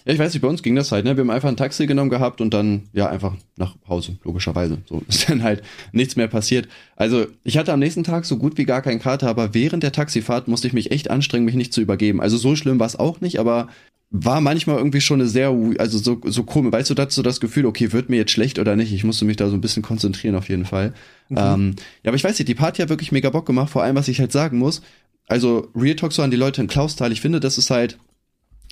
Ja, ich weiß nicht, bei uns ging das halt, ne? Wir haben einfach ein Taxi genommen gehabt und dann, ja, einfach nach Hause, logischerweise. So ist dann halt nichts mehr passiert. Also, ich hatte am nächsten Tag so gut wie gar keinen Kater, aber während der Taxifahrt musste ich mich echt anstrengen, mich nicht zu übergeben. Also, so schlimm war es auch nicht, aber war manchmal irgendwie schon eine sehr, also so, so komisch, weißt du, dazu das Gefühl, okay, wird mir jetzt schlecht oder nicht? Ich musste mich da so ein bisschen konzentrieren auf jeden Fall. Mhm. Ähm, ja, aber ich weiß nicht, die Party hat wirklich mega Bock gemacht, vor allem, was ich halt sagen muss. Also, Real Talk so an die Leute in Klausthal, ich finde, das ist halt,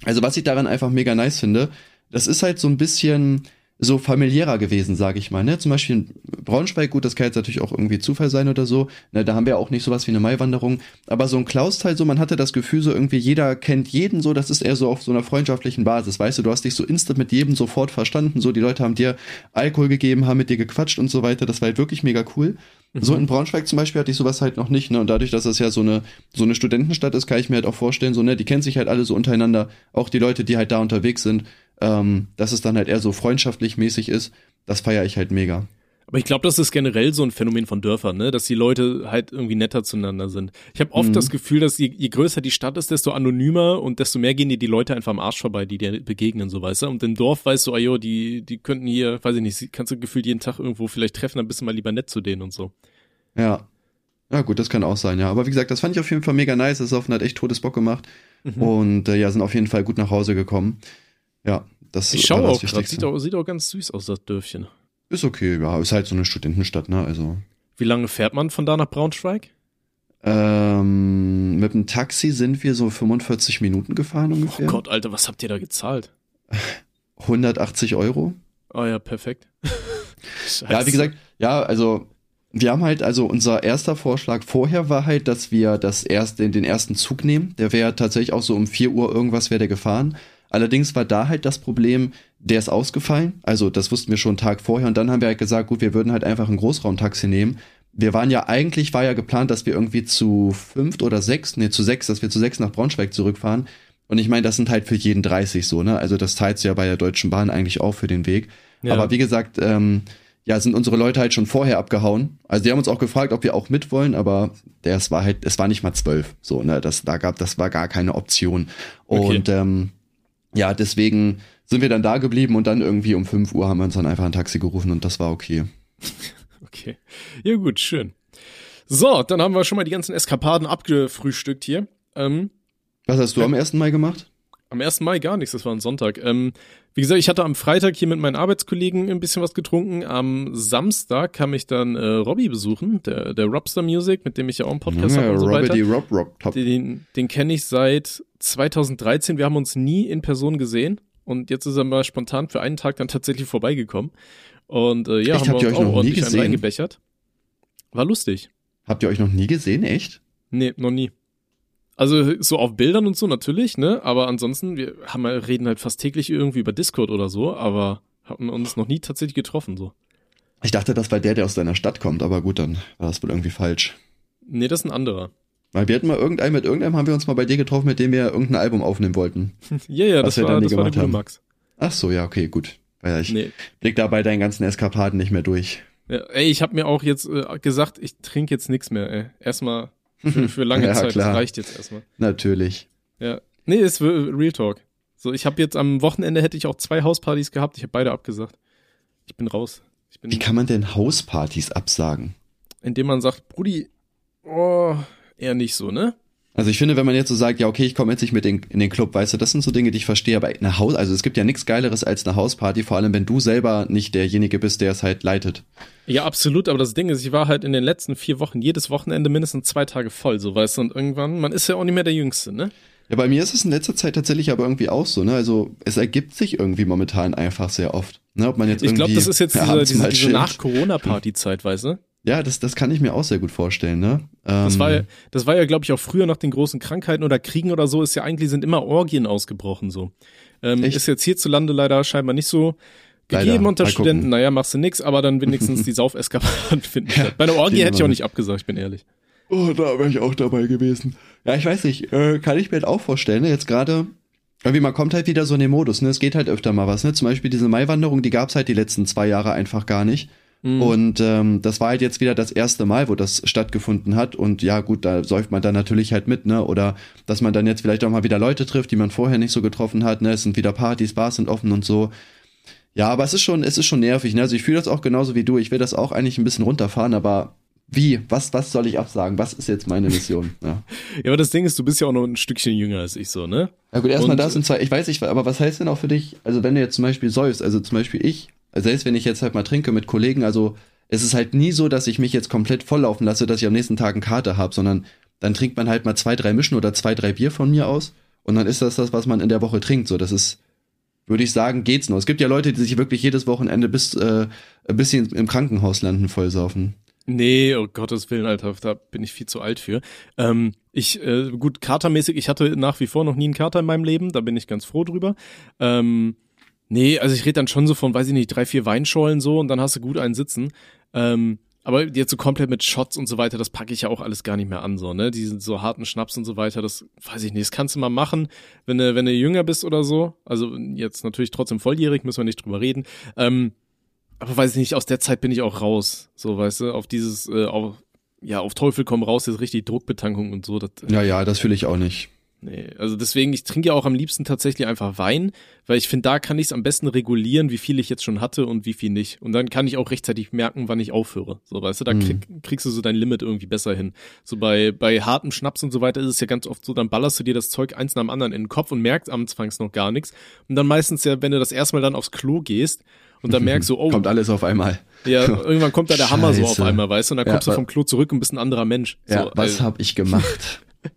also was ich daran einfach mega nice finde, das ist halt so ein bisschen, so familiärer gewesen, sage ich mal. Ne? Zum Beispiel in Braunschweig, gut, das kann jetzt natürlich auch irgendwie Zufall sein oder so. Ne? Da haben wir auch nicht sowas wie eine Maiwanderung. Aber so ein Klaus-Teil, so man hatte das Gefühl, so irgendwie jeder kennt jeden so, das ist eher so auf so einer freundschaftlichen Basis. Weißt du, du hast dich so instant mit jedem sofort verstanden. So, die Leute haben dir Alkohol gegeben, haben mit dir gequatscht und so weiter. Das war halt wirklich mega cool. Mhm. So in Braunschweig zum Beispiel hatte ich sowas halt noch nicht, ne? Und dadurch, dass es ja so eine, so eine Studentenstadt ist, kann ich mir halt auch vorstellen, so, ne, die kennen sich halt alle so untereinander, auch die Leute, die halt da unterwegs sind ähm, dass es dann halt eher so freundschaftlich mäßig ist, das feiere ich halt mega. Aber ich glaube, das ist generell so ein Phänomen von Dörfern, ne? dass die Leute halt irgendwie netter zueinander sind. Ich habe oft mhm. das Gefühl, dass je, je, größer die Stadt ist, desto anonymer und desto mehr gehen dir die Leute einfach am Arsch vorbei, die dir begegnen, so weißt du. Und im Dorf weißt du, ayo, die, die könnten hier, weiß ich nicht, kannst du gefühlt jeden Tag irgendwo vielleicht treffen, dann bist du mal lieber nett zu denen und so. Ja. Ja, gut, das kann auch sein, ja. Aber wie gesagt, das fand ich auf jeden Fall mega nice. Das Saufen hat echt totes Bock gemacht. Mhm. Und äh, ja, sind auf jeden Fall gut nach Hause gekommen. Ja, das ich schaue auch gerade, sieht auch, sieht auch ganz süß aus, das Dörfchen. Ist okay, ja, ist halt so eine Studentenstadt, ne, also. Wie lange fährt man von da nach Braunschweig? Ähm, mit dem Taxi sind wir so 45 Minuten gefahren ungefähr. Oh Gott, Alter, was habt ihr da gezahlt? 180 Euro. Oh ja, perfekt. ja, wie gesagt, ja, also wir haben halt, also unser erster Vorschlag vorher war halt, dass wir das erste, den ersten Zug nehmen. Der wäre tatsächlich auch so um 4 Uhr irgendwas wäre der gefahren. Allerdings war da halt das Problem, der ist ausgefallen. Also das wussten wir schon einen Tag vorher und dann haben wir halt gesagt, gut, wir würden halt einfach ein Großraumtaxi nehmen. Wir waren ja eigentlich, war ja geplant, dass wir irgendwie zu fünft oder sechs, nee, zu sechs, dass wir zu sechs nach Braunschweig zurückfahren. Und ich meine, das sind halt für jeden 30 so, ne? Also das teilt ja bei der Deutschen Bahn eigentlich auch für den Weg. Ja. Aber wie gesagt, ähm, ja, sind unsere Leute halt schon vorher abgehauen. Also die haben uns auch gefragt, ob wir auch mit wollen, aber das war halt, es war nicht mal zwölf, so, ne? Das da gab, das war gar keine Option. Und okay. ähm, ja, deswegen sind wir dann da geblieben und dann irgendwie um 5 Uhr haben wir uns dann einfach ein Taxi gerufen und das war okay. okay. Ja, gut, schön. So, dann haben wir schon mal die ganzen Eskapaden abgefrühstückt hier. Ähm, Was hast du am 1. Mai gemacht? Am 1. Mai gar nichts, das war ein Sonntag. Ähm, wie gesagt, ich hatte am Freitag hier mit meinen Arbeitskollegen ein bisschen was getrunken. Am Samstag kam ich dann äh, Robbie besuchen, der, der Robster Music, mit dem ich ja auch einen Podcast ja, habe so Robbie Rob, Rob, top. Den, den kenne ich seit 2013. Wir haben uns nie in Person gesehen. Und jetzt ist er mal spontan für einen Tag dann tatsächlich vorbeigekommen. Und äh, ja, Echt, haben wir uns auch ordentlich gesehen? eingebechert. War lustig. Habt ihr euch noch nie gesehen, echt? Nee, noch nie. Also so auf Bildern und so natürlich, ne? Aber ansonsten, wir haben, reden halt fast täglich irgendwie über Discord oder so, aber haben uns noch nie tatsächlich getroffen, so. Ich dachte, das war der, der aus deiner Stadt kommt, aber gut, dann war das wohl irgendwie falsch. Nee, das ist ein anderer. Weil wir hatten mal irgendeinen, mit irgendeinem haben wir uns mal bei dir getroffen, mit dem wir irgendein Album aufnehmen wollten. ja, ja, das war, das war der gute Max. Ach so, ja, okay, gut. Ja, ich nee. blick da bei deinen ganzen Eskapaden nicht mehr durch. Ja, ey, ich habe mir auch jetzt äh, gesagt, ich trinke jetzt nichts mehr, ey. Erstmal für, für lange ja, Zeit, klar. das reicht jetzt erstmal. Natürlich. Ja. Nee, ist Real Talk. So, ich habe jetzt am Wochenende hätte ich auch zwei Hauspartys gehabt, ich habe beide abgesagt. Ich bin raus. Ich bin Wie kann man denn Hauspartys absagen? Indem man sagt, Brudi, oh, eher nicht so, ne? Also ich finde, wenn man jetzt so sagt, ja, okay, ich komme jetzt nicht mit in, in den Club, weißt du, das sind so Dinge, die ich verstehe, aber eine Haus, also es gibt ja nichts Geileres als eine Hausparty, vor allem wenn du selber nicht derjenige bist, der es halt leitet. Ja, absolut, aber das Ding ist, ich war halt in den letzten vier Wochen jedes Wochenende mindestens zwei Tage voll, so weißt du, und irgendwann, man ist ja auch nicht mehr der Jüngste, ne? Ja, bei mir ist es in letzter Zeit tatsächlich aber irgendwie auch so, ne? Also es ergibt sich irgendwie momentan einfach sehr oft. Ne? Ob man jetzt ich glaube, das ist jetzt diese, diese, diese Nach-Corona-Party-Zeit, weißt du? Ja, das, das kann ich mir auch sehr gut vorstellen, ne? Ähm, das war ja, das war ja, glaube ich, auch früher nach den großen Krankheiten oder Kriegen oder so, ist ja eigentlich sind immer Orgien ausgebrochen so. Ähm, ist jetzt hierzulande leider scheinbar nicht so gegeben leider. unter Mal Studenten. Gucken. Naja, machst du nix, aber dann wenigstens die Saufeskapaden finden. Ja, Bei einer Orgie hätte ich auch nicht abgesagt, ich bin ehrlich. Oh, da wäre ich auch dabei gewesen. Ja, ich weiß nicht, äh, kann ich mir halt auch vorstellen, ne? jetzt gerade irgendwie man kommt halt wieder so in den Modus, ne? Es geht halt öfter mal was, ne? Zum Beispiel diese Maiwanderung, die gab's halt die letzten zwei Jahre einfach gar nicht. Mhm. Und ähm, das war halt jetzt wieder das erste Mal, wo das stattgefunden hat. Und ja, gut, da säuft man dann natürlich halt mit, ne? Oder dass man dann jetzt vielleicht auch mal wieder Leute trifft, die man vorher nicht so getroffen hat, ne? Es sind wieder Partys, Bars sind offen und so. Ja, aber es ist schon, es ist schon nervig, ne? Also ich fühle das auch genauso wie du. Ich will das auch eigentlich ein bisschen runterfahren, aber Wie? Was, was soll ich absagen? Was ist jetzt meine Mission? Ja, Ja, aber das Ding ist, du bist ja auch noch ein Stückchen jünger als ich so, ne? ja gut, erstmal das und zwei. Ich weiß nicht, aber was heißt denn auch für dich, also wenn du jetzt zum Beispiel säufst, also zum Beispiel ich, selbst wenn ich jetzt halt mal trinke mit Kollegen, also es ist halt nie so, dass ich mich jetzt komplett volllaufen lasse, dass ich am nächsten Tag einen Kater habe, sondern dann trinkt man halt mal zwei, drei Mischen oder zwei, drei Bier von mir aus und dann ist das das, was man in der Woche trinkt. So, das ist, würde ich sagen, geht's noch. Es gibt ja Leute, die sich wirklich jedes Wochenende bis äh, ein bisschen im Krankenhaus landen, vollsaufen. Nee, oh Gottes Willen, Alter, da bin ich viel zu alt für. Ähm, ich, äh, gut, katermäßig, ich hatte nach wie vor noch nie einen Kater in meinem Leben, da bin ich ganz froh drüber. Ähm, nee, also ich rede dann schon so von, weiß ich nicht, drei, vier Weinschollen so und dann hast du gut einen sitzen. Ähm, aber jetzt so komplett mit Shots und so weiter, das packe ich ja auch alles gar nicht mehr an, so, ne? Diesen so harten Schnaps und so weiter, das weiß ich nicht, das kannst du mal machen, wenn du, wenn du jünger bist oder so. Also jetzt natürlich trotzdem volljährig, müssen wir nicht drüber reden. Ähm, aber weiß ich nicht, aus der Zeit bin ich auch raus. So, weißt du, auf dieses, äh, auf, ja, auf Teufel komm raus, jetzt richtig Druckbetankung und so. Das, Ja, ja, das fühle ich auch nicht. Nee. Also deswegen, ich trinke ja auch am liebsten tatsächlich einfach Wein, weil ich finde, da kann ich es am besten regulieren, wie viel ich jetzt schon hatte und wie viel nicht. Und dann kann ich auch rechtzeitig merken, wann ich aufhöre. So, weißt du, da krieg, kriegst du so dein Limit irgendwie besser hin. So bei, bei hartem Schnaps und so weiter ist es ja ganz oft so, dann ballerst du dir das Zeug eins nach dem anderen in den Kopf und merkst anfangs noch gar nichts. Und dann meistens ja, wenn du das erstmal dann aufs Klo gehst und dann merkst du, oh, Kommt alles auf einmal. ja, irgendwann kommt da der Hammer so auf Scheiße. einmal, weißt du, und dann Ja, kommst du wa- vom Klo zurück und bist ein anderer Mensch. Ja, so, was ey, hab ich gemacht?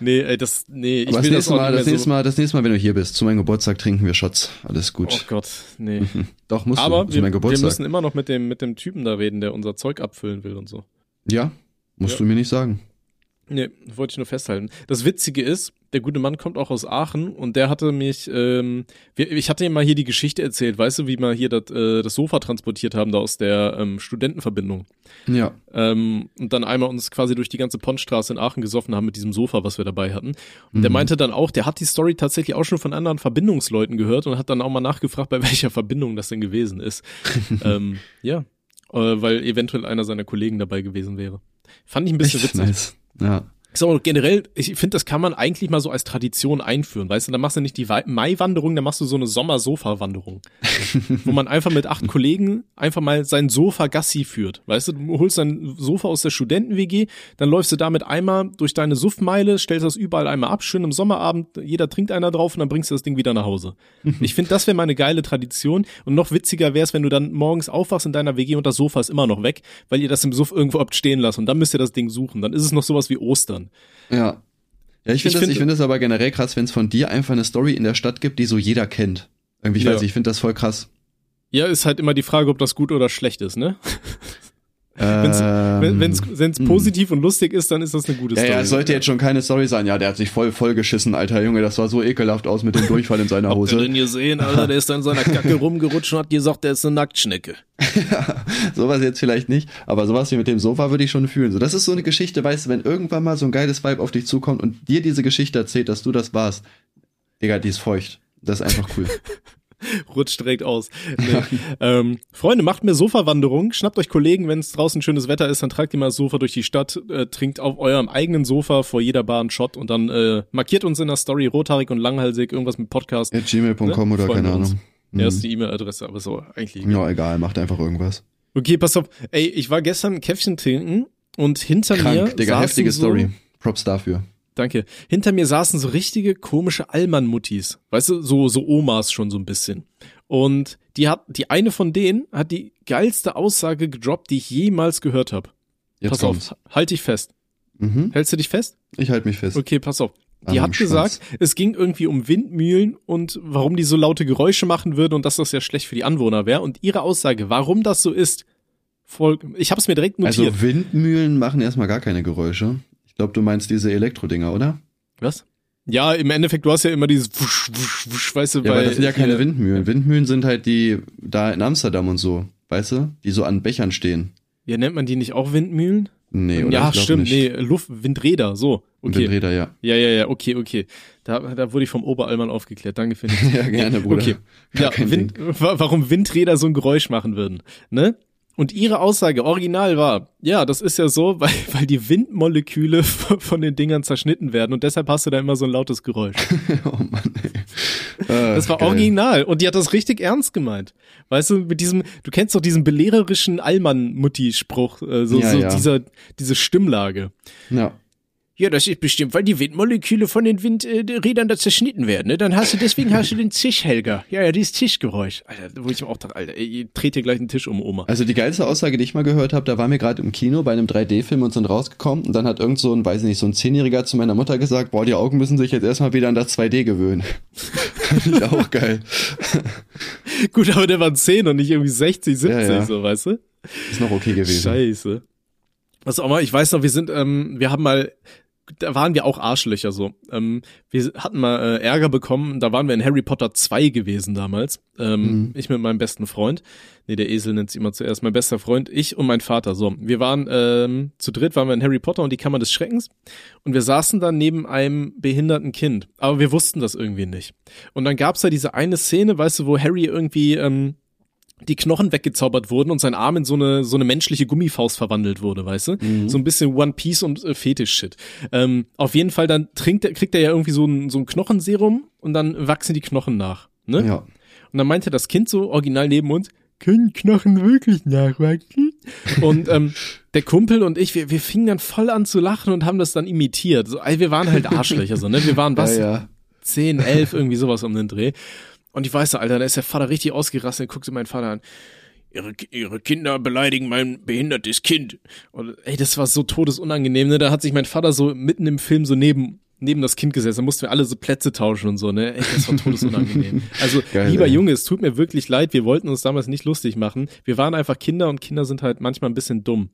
Nee, ey, das, nee, ich Aber das will das nächste auch Mal, das nächste so. Mal, das nächste Mal, wenn du hier bist, zu meinem Geburtstag trinken wir Shots. Alles gut. Oh Gott, nee. Doch, musst Aber du. Zu wir, meinem wir Geburtstag. müssen immer noch mit dem, mit dem Typen da reden, der unser Zeug abfüllen will und so. ja, musst Ja. du mir nicht sagen. Nee, wollte ich nur festhalten. Das Witzige ist, der gute Mann kommt auch aus Aachen und der hatte mich, ähm, ich hatte ihm mal hier die Geschichte erzählt, weißt du, wie wir hier das, äh, das Sofa transportiert haben da aus der ähm, Studentenverbindung. Ja. ähm, und dann einmal uns quasi durch die ganze Pontstraße in Aachen gesoffen haben mit diesem Sofa, was wir dabei hatten. Und der meinte dann auch, der hat die Story tatsächlich auch schon von anderen Verbindungsleuten gehört und hat dann auch mal nachgefragt, bei welcher Verbindung das denn gewesen ist. ähm, ja, äh, weil eventuell einer seiner Kollegen dabei gewesen wäre. Fand ich ein bisschen Echt witzig. nice. Ja. Ist auch generell, ich finde, das kann man eigentlich mal so als Tradition einführen. Weißt du, dann machst du nicht die Mai-Wanderung, dann machst du so eine Sommer-Sofa-Wanderung. wo man einfach mit acht Kollegen einfach mal sein Sofa Gassi führt. Weißt du, du holst dein Sofa aus der Studenten-WG, dann läufst du damit einmal durch deine Suffmeile, stellst das überall einmal ab, schön im Sommerabend, jeder trinkt einer drauf und dann bringst du das Ding wieder nach Hause. Ich finde, das wäre mal eine geile Tradition und noch witziger wäre es, wenn du dann morgens aufwachst in deiner WG und das Sofa ist immer noch weg, weil ihr das im Suff irgendwo habt stehen lassen und dann müsst ihr das Ding suchen. Dann ist es noch sowas wie Ostern. Ja. Ja, ich finde Ich das, ich finde das aber generell krass, wenn es von dir einfach eine Story in der Stadt gibt, die so jeder kennt. Irgendwie, ich Ja. weiß nicht, ich finde das voll krass. Ja, ist halt immer die Frage, ob das gut oder schlecht ist, ne? Wenn's, Ähm, wenn wenn's, wenn's positiv und lustig ist, dann ist das eine gute ja, Story. ja, es sollte jetzt schon keine Story sein. Ja, der hat sich voll voll geschissen, alter Junge. Das sah so ekelhaft aus mit dem Durchfall in seiner Habt ihr Hose. den gesehen, Alter? Der ist da in seiner Kacke rumgerutscht und hat gesagt, der ist eine Nacktschnecke. sowas jetzt vielleicht nicht, aber sowas wie mit dem Sofa würde ich schon fühlen. So, das ist so eine Geschichte, weißt du, wenn irgendwann mal so ein geiles Vibe auf dich zukommt und dir diese Geschichte erzählt, dass du das warst. Digga, die ist feucht. Das ist einfach cool. Rutscht direkt aus. Nee. ähm, Freunde, macht mir Sofawanderung. Schnappt euch Kollegen, wenn es draußen schönes Wetter ist, dann tragt ihr mal das Sofa durch die Stadt, äh, trinkt auf eurem eigenen Sofa vor jeder Bar einen Shot und dann äh, markiert uns in der Story rothaarig und langhalsig, irgendwas mit Podcast. At gmail.com Ne? oder Freuen keine. Ahnung. Mhm. Ja, ist die E-Mail-Adresse, aber so eigentlich. Ja, egal, macht einfach irgendwas. Okay, pass auf. Ey, ich war gestern ein Käffchen trinken und hinter mir Krank, Digga, saßen heftige so, Story. Props dafür. Danke. Hinter mir saßen so richtige komische Allmann-Muttis. Weißt du, so, so Omas schon so ein bisschen. Und die hat, die eine von denen hat die geilste Aussage gedroppt, die ich jemals gehört habe. Jetzt Pass kommt's. auf, halt dich fest. Mhm. Hältst du dich fest? Ich halte mich fest. Okay, pass auf. Die Am hat gesagt, es ging irgendwie um Windmühlen und warum die so laute Geräusche machen würden und dass das ja schlecht für die Anwohner wäre. Und ihre Aussage, warum das so ist, voll, ich habe es mir direkt notiert. Also Windmühlen machen erstmal gar keine Geräusche. Ich glaube, du meinst diese Elektrodinger, oder? Was? Ja, im Endeffekt, du hast ja immer dieses wusch, wusch, wusch, weißt du, Ja, aber das sind ja keine Windmühlen. Windmühlen sind halt die da in Amsterdam und so, weißt du? Die so an Bechern stehen. Ja, nennt man die nicht auch Windmühlen? Nee, oder? ja, stimmt, nicht. nee, Luft, Windräder, so. Okay. Windräder, ja. Ja, ja, ja, okay, okay. Da, da wurde ich vom Oberallmann aufgeklärt. Danke für den. Ja, gerne, Bruder. Okay. Gar Ja, Wind, wa- warum Windräder so ein Geräusch machen würden, ne? Und ihre Aussage original war, ja, das ist ja so, weil, weil die Windmoleküle von den Dingern zerschnitten werden und deshalb hast du da immer so ein lautes Geräusch. oh Mann, ey. Ah, das war geil. original und die hat das richtig ernst gemeint. Weißt du, mit diesem, du kennst doch diesen belehrerischen Allmann-Mutti-Spruch, äh, so, ja, so ja. dieser, diese Stimmlage. Ja. Ja, das ist bestimmt, weil die Windmoleküle von den Windrädern da zerschnitten werden. Ne? Dann hast du, deswegen hast du den Zischhelger. Ja, ja, dieses Tischgeräusch. Alter, wo ich mir auch dachte, Alter, ihr dreht hier gleich den Tisch um, Oma. Also die geilste Aussage, die ich mal gehört habe, da waren wir gerade im Kino bei einem 3D-Film und sind rausgekommen und dann hat irgend so ein, weiß ich nicht, so ein Zehnjähriger zu meiner Mutter gesagt, boah, die Augen müssen sich jetzt erstmal wieder an das 2D gewöhnen. Fand ich auch geil. Gut, aber der war 10 und nicht irgendwie 60, 70, ja, ja. so, weißt du? Ist noch okay gewesen. Scheiße. Was auch mal, ich weiß noch, wir sind, ähm, wir haben mal da waren wir auch Arschlöcher so. Ähm, wir hatten mal äh, Ärger bekommen, da waren wir in Harry Potter 2 gewesen damals. Ähm, mhm. Ich mit meinem besten Freund. Nee, der Esel nennt sich immer zuerst. Mein bester Freund, ich und mein Vater. So, wir waren ähm, zu dritt, waren wir in Harry Potter und die Kammer des Schreckens. Und wir saßen dann neben einem behinderten Kind. Aber wir wussten das irgendwie nicht. Und dann gab's da diese eine Szene, weißt du, wo Harry irgendwie ähm, die Knochen weggezaubert wurden und sein Arm in so eine so eine menschliche Gummifaust verwandelt wurde, weißt du? Mhm. So ein bisschen One Piece und äh, Fetisch-Shit. Ähm, auf jeden Fall dann trinkt er, kriegt er ja irgendwie so ein, so ein Knochenserum und dann wachsen die Knochen nach, ne? Ja. Und dann meinte das Kind so original neben uns, können Knochen wirklich nachwachsen? Und ähm, der Kumpel und ich, wir, wir fingen dann voll an zu lachen und haben das dann imitiert. So, wir waren halt Arschlöcher, so, ne? Wir waren was? Ja, ja. 10, 11, irgendwie sowas um den Dreh. Und ich weiß, Alter, da ist der Vater richtig ausgerastet, guckte meinen Vater an. Ihre, ihre Kinder beleidigen mein behindertes Kind. Und ey, das war so todesunangenehm, ne? Da hat sich mein Vater so mitten im Film so neben neben das Kind gesessen, da mussten wir alle so Plätze tauschen und so, ne? Ey, das war todesunangenehm. Also, Geil, lieber ey. Junge, es tut mir wirklich leid, wir wollten uns damals nicht lustig machen. Wir waren einfach Kinder und Kinder sind halt manchmal ein bisschen dumm.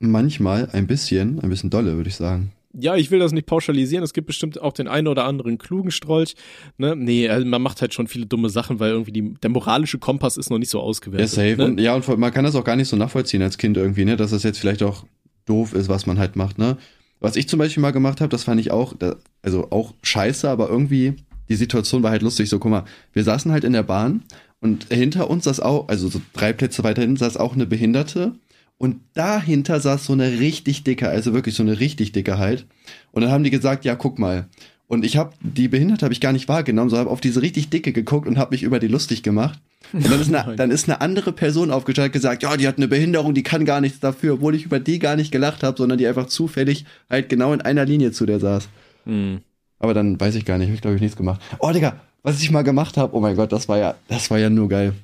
Manchmal ein bisschen, ein bisschen dolle, würde ich sagen ja, ich will das nicht pauschalisieren. Es gibt bestimmt auch den einen oder anderen klugen Strolch. Ne? Nee, also man macht halt schon viele dumme Sachen, weil irgendwie die, der moralische Kompass ist noch nicht so ausgewertet. Ja, safe. Ne? Und, ja, und man kann das auch gar nicht so nachvollziehen als Kind irgendwie, ne? dass das jetzt vielleicht auch doof ist, was man halt macht. Ne? Was ich zum Beispiel mal gemacht habe, das fand ich auch, also auch scheiße, aber irgendwie, die Situation war halt lustig. So, guck mal, wir saßen halt in der Bahn und hinter uns saß auch, also so drei Plätze weiter hinten saß auch eine Behinderte und dahinter saß so eine richtig dicke, also wirklich so eine richtig dicke halt. Und dann haben die gesagt, ja, guck mal. Und ich habe die Behinderte habe ich gar nicht wahrgenommen, sondern habe auf diese richtig dicke geguckt und habe mich über die lustig gemacht. Und dann ist, eine, dann ist eine andere Person aufgestellt gesagt, ja, die hat eine Behinderung, die kann gar nichts dafür, obwohl ich über die gar nicht gelacht habe, sondern die einfach zufällig halt genau in einer Linie zu der saß. Mhm. Aber dann weiß ich gar nicht, habe ich glaube ich nichts gemacht. Oh, Digga, was ich mal gemacht habe, oh mein Gott, das war ja, das war ja nur geil.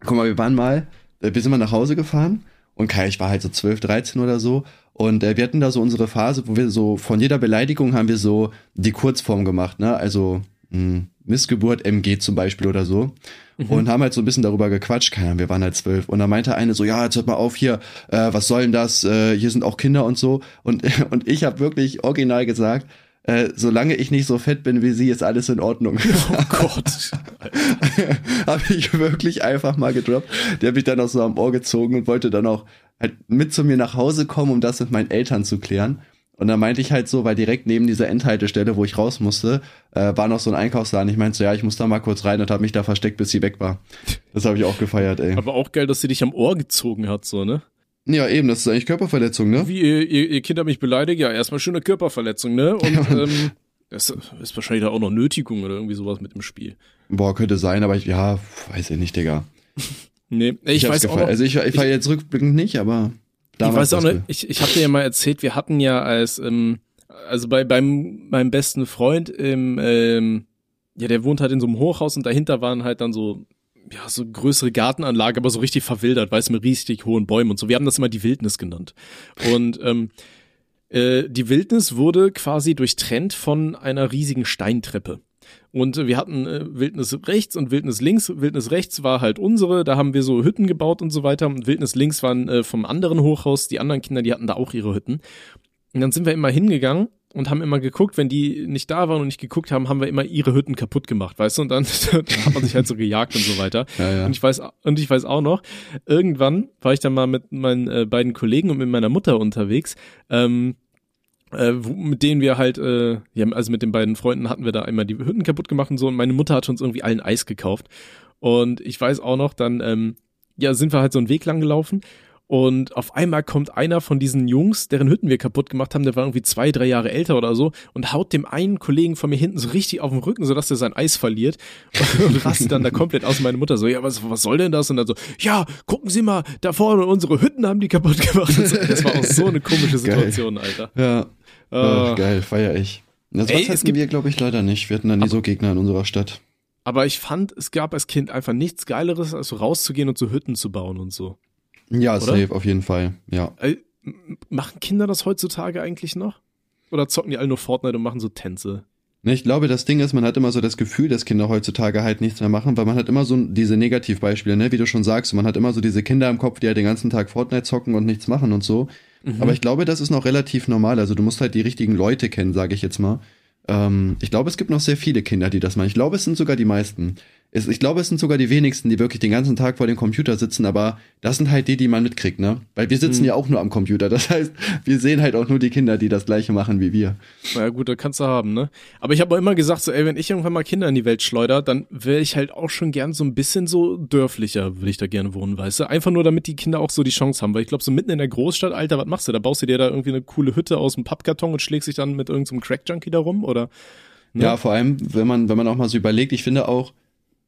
Guck mal, wir waren mal, äh, wir sind mal nach Hause gefahren und Kai, ich war halt so 12, 13 oder so. Und äh, wir hatten da so unsere Phase, wo wir so von jeder Beleidigung haben wir so die Kurzform gemacht, ne? Also mh, hm, Missgeburt MG zum Beispiel oder so. Mhm. Und haben halt so ein bisschen darüber gequatscht. Keine Ahnung, wir waren halt zwölf. Und da meinte eine so, ja, jetzt hört mal auf hier, äh, was soll denn das? Äh, hier sind auch Kinder und so. Und, und ich habe wirklich original gesagt, äh, solange ich nicht so fett bin wie sie, ist alles in Ordnung. Oh Gott. habe ich wirklich einfach mal gedroppt. Der hat mich dann auch so am Ohr gezogen und wollte dann auch halt mit zu mir nach Hause kommen, um das mit meinen Eltern zu klären. Und dann meinte ich halt so, weil direkt neben dieser Endhaltestelle, wo ich raus musste, äh, war noch so ein Einkaufsladen. Ich meinte so, ja, ich muss da mal kurz rein und habe mich da versteckt, bis sie weg war. Das habe ich auch gefeiert, ey. Aber auch geil, dass sie dich am Ohr gezogen hat, so, ne? Ja, eben, das ist eigentlich Körperverletzung, ne? Wie, ihr, ihr, ihr Kind hat mich beleidigt, ja, erstmal schöne Körperverletzung, ne? Und ähm, das ist wahrscheinlich da auch noch Nötigung oder irgendwie sowas mit dem Spiel. Boah, könnte sein, aber ich, ja, weiß ich nicht, Digga. nee, ich, ich weiß auch noch, Also ich, ich war jetzt rückblickend nicht, aber damals. Ich weiß auch nicht, ich, ich hatte ja mal erzählt, wir hatten ja als, ähm, also bei beim meinem besten Freund im, ähm, ja, der wohnt halt in so einem Hochhaus und dahinter waren halt dann so ja, so größere Gartenanlage, aber so richtig verwildert, weißt du, mit riesig hohen Bäumen und so. Wir haben das immer die Wildnis genannt. Und ähm, äh, die Wildnis wurde quasi durchtrennt von einer riesigen Steintreppe. Und wir hatten äh, Wildnis rechts und Wildnis links. Wildnis rechts war halt unsere, da haben wir so Hütten gebaut und so weiter. Und Wildnis links waren äh, vom anderen Hochhaus, die anderen Kinder, die hatten da auch ihre Hütten. Und dann sind wir immer hingegangen und haben immer geguckt, wenn die nicht da waren und nicht geguckt haben, haben wir immer ihre Hütten kaputt gemacht, weißt du? Und dann, dann hat man sich halt so gejagt und so weiter. Ja, ja. Und ich weiß und ich weiß auch noch, irgendwann war ich dann mal mit meinen äh, beiden Kollegen und mit meiner Mutter unterwegs. Ähm, äh, mit denen wir halt, äh, ja, also mit den beiden Freunden hatten wir da einmal die Hütten kaputt gemacht und so und meine Mutter hat uns irgendwie allen Eis gekauft. Und ich weiß auch noch, dann, ähm, ja, sind wir halt so einen Weg lang gelaufen Und auf einmal kommt einer von diesen Jungs, deren Hütten wir kaputt gemacht haben, der war irgendwie zwei, drei Jahre älter oder so, und haut dem einen Kollegen von mir hinten so richtig auf den Rücken, sodass er sein Eis verliert und rastet dann da komplett aus. Meine Mutter so, ja, was, was soll denn das? Und dann so, ja, gucken Sie mal, da vorne unsere Hütten haben die kaputt gemacht. Das war auch so eine komische Situation, Alter. Ja. Äh, Ach, geil, feier ich. Das Ey, hatten gibt- wir, glaube ich, leider nicht. Wir hatten da nie so Gegner in unserer Stadt. Aber ich fand, es gab als Kind einfach nichts Geileres, als so rauszugehen und so Hütten zu bauen und so. Ja, Oder? safe, auf jeden Fall. Ja. Äh, machen Kinder das heutzutage eigentlich noch? Oder zocken die alle nur Fortnite und machen so Tänze? Ne, ich glaube, das Ding ist, man hat immer so das Gefühl, dass Kinder heutzutage halt nichts mehr machen, weil man hat immer so diese Negativbeispiele, ne, wie du schon sagst, man hat immer so diese Kinder im Kopf, die halt den ganzen Tag Fortnite zocken und nichts machen und so. Mhm. Aber ich glaube, das ist noch relativ normal. Also du musst halt die richtigen Leute kennen, sage ich jetzt mal. Ähm, ich glaube, es gibt noch sehr viele Kinder, die das machen. Ich glaube, es sind sogar die meisten. Es, ich glaube, es sind sogar die wenigsten, die wirklich den ganzen Tag vor dem Computer sitzen, aber das sind halt die, die man mitkriegt, ne? Weil wir sitzen Mhm. ja auch nur am Computer. Das heißt, wir sehen halt auch nur die Kinder, die das gleiche machen wie wir. Na ja, gut, da kannst du haben, ne? Aber ich habe auch immer gesagt, so, ey, wenn ich irgendwann mal Kinder in die Welt schleuder, dann wäre ich halt auch schon gern so ein bisschen so dörflicher, würde ich da gerne wohnen, weißt du? Einfach nur, damit die Kinder auch so die Chance haben. Weil ich glaube, so mitten in der Großstadt, Alter, was machst du? Da baust du dir da irgendwie eine coole Hütte aus dem Pappkarton und schlägst dich dann mit irgendeinem Crack-Junkie da rum, oder? Ne? Ja, vor allem, wenn man, wenn man auch mal so überlegt, ich finde auch,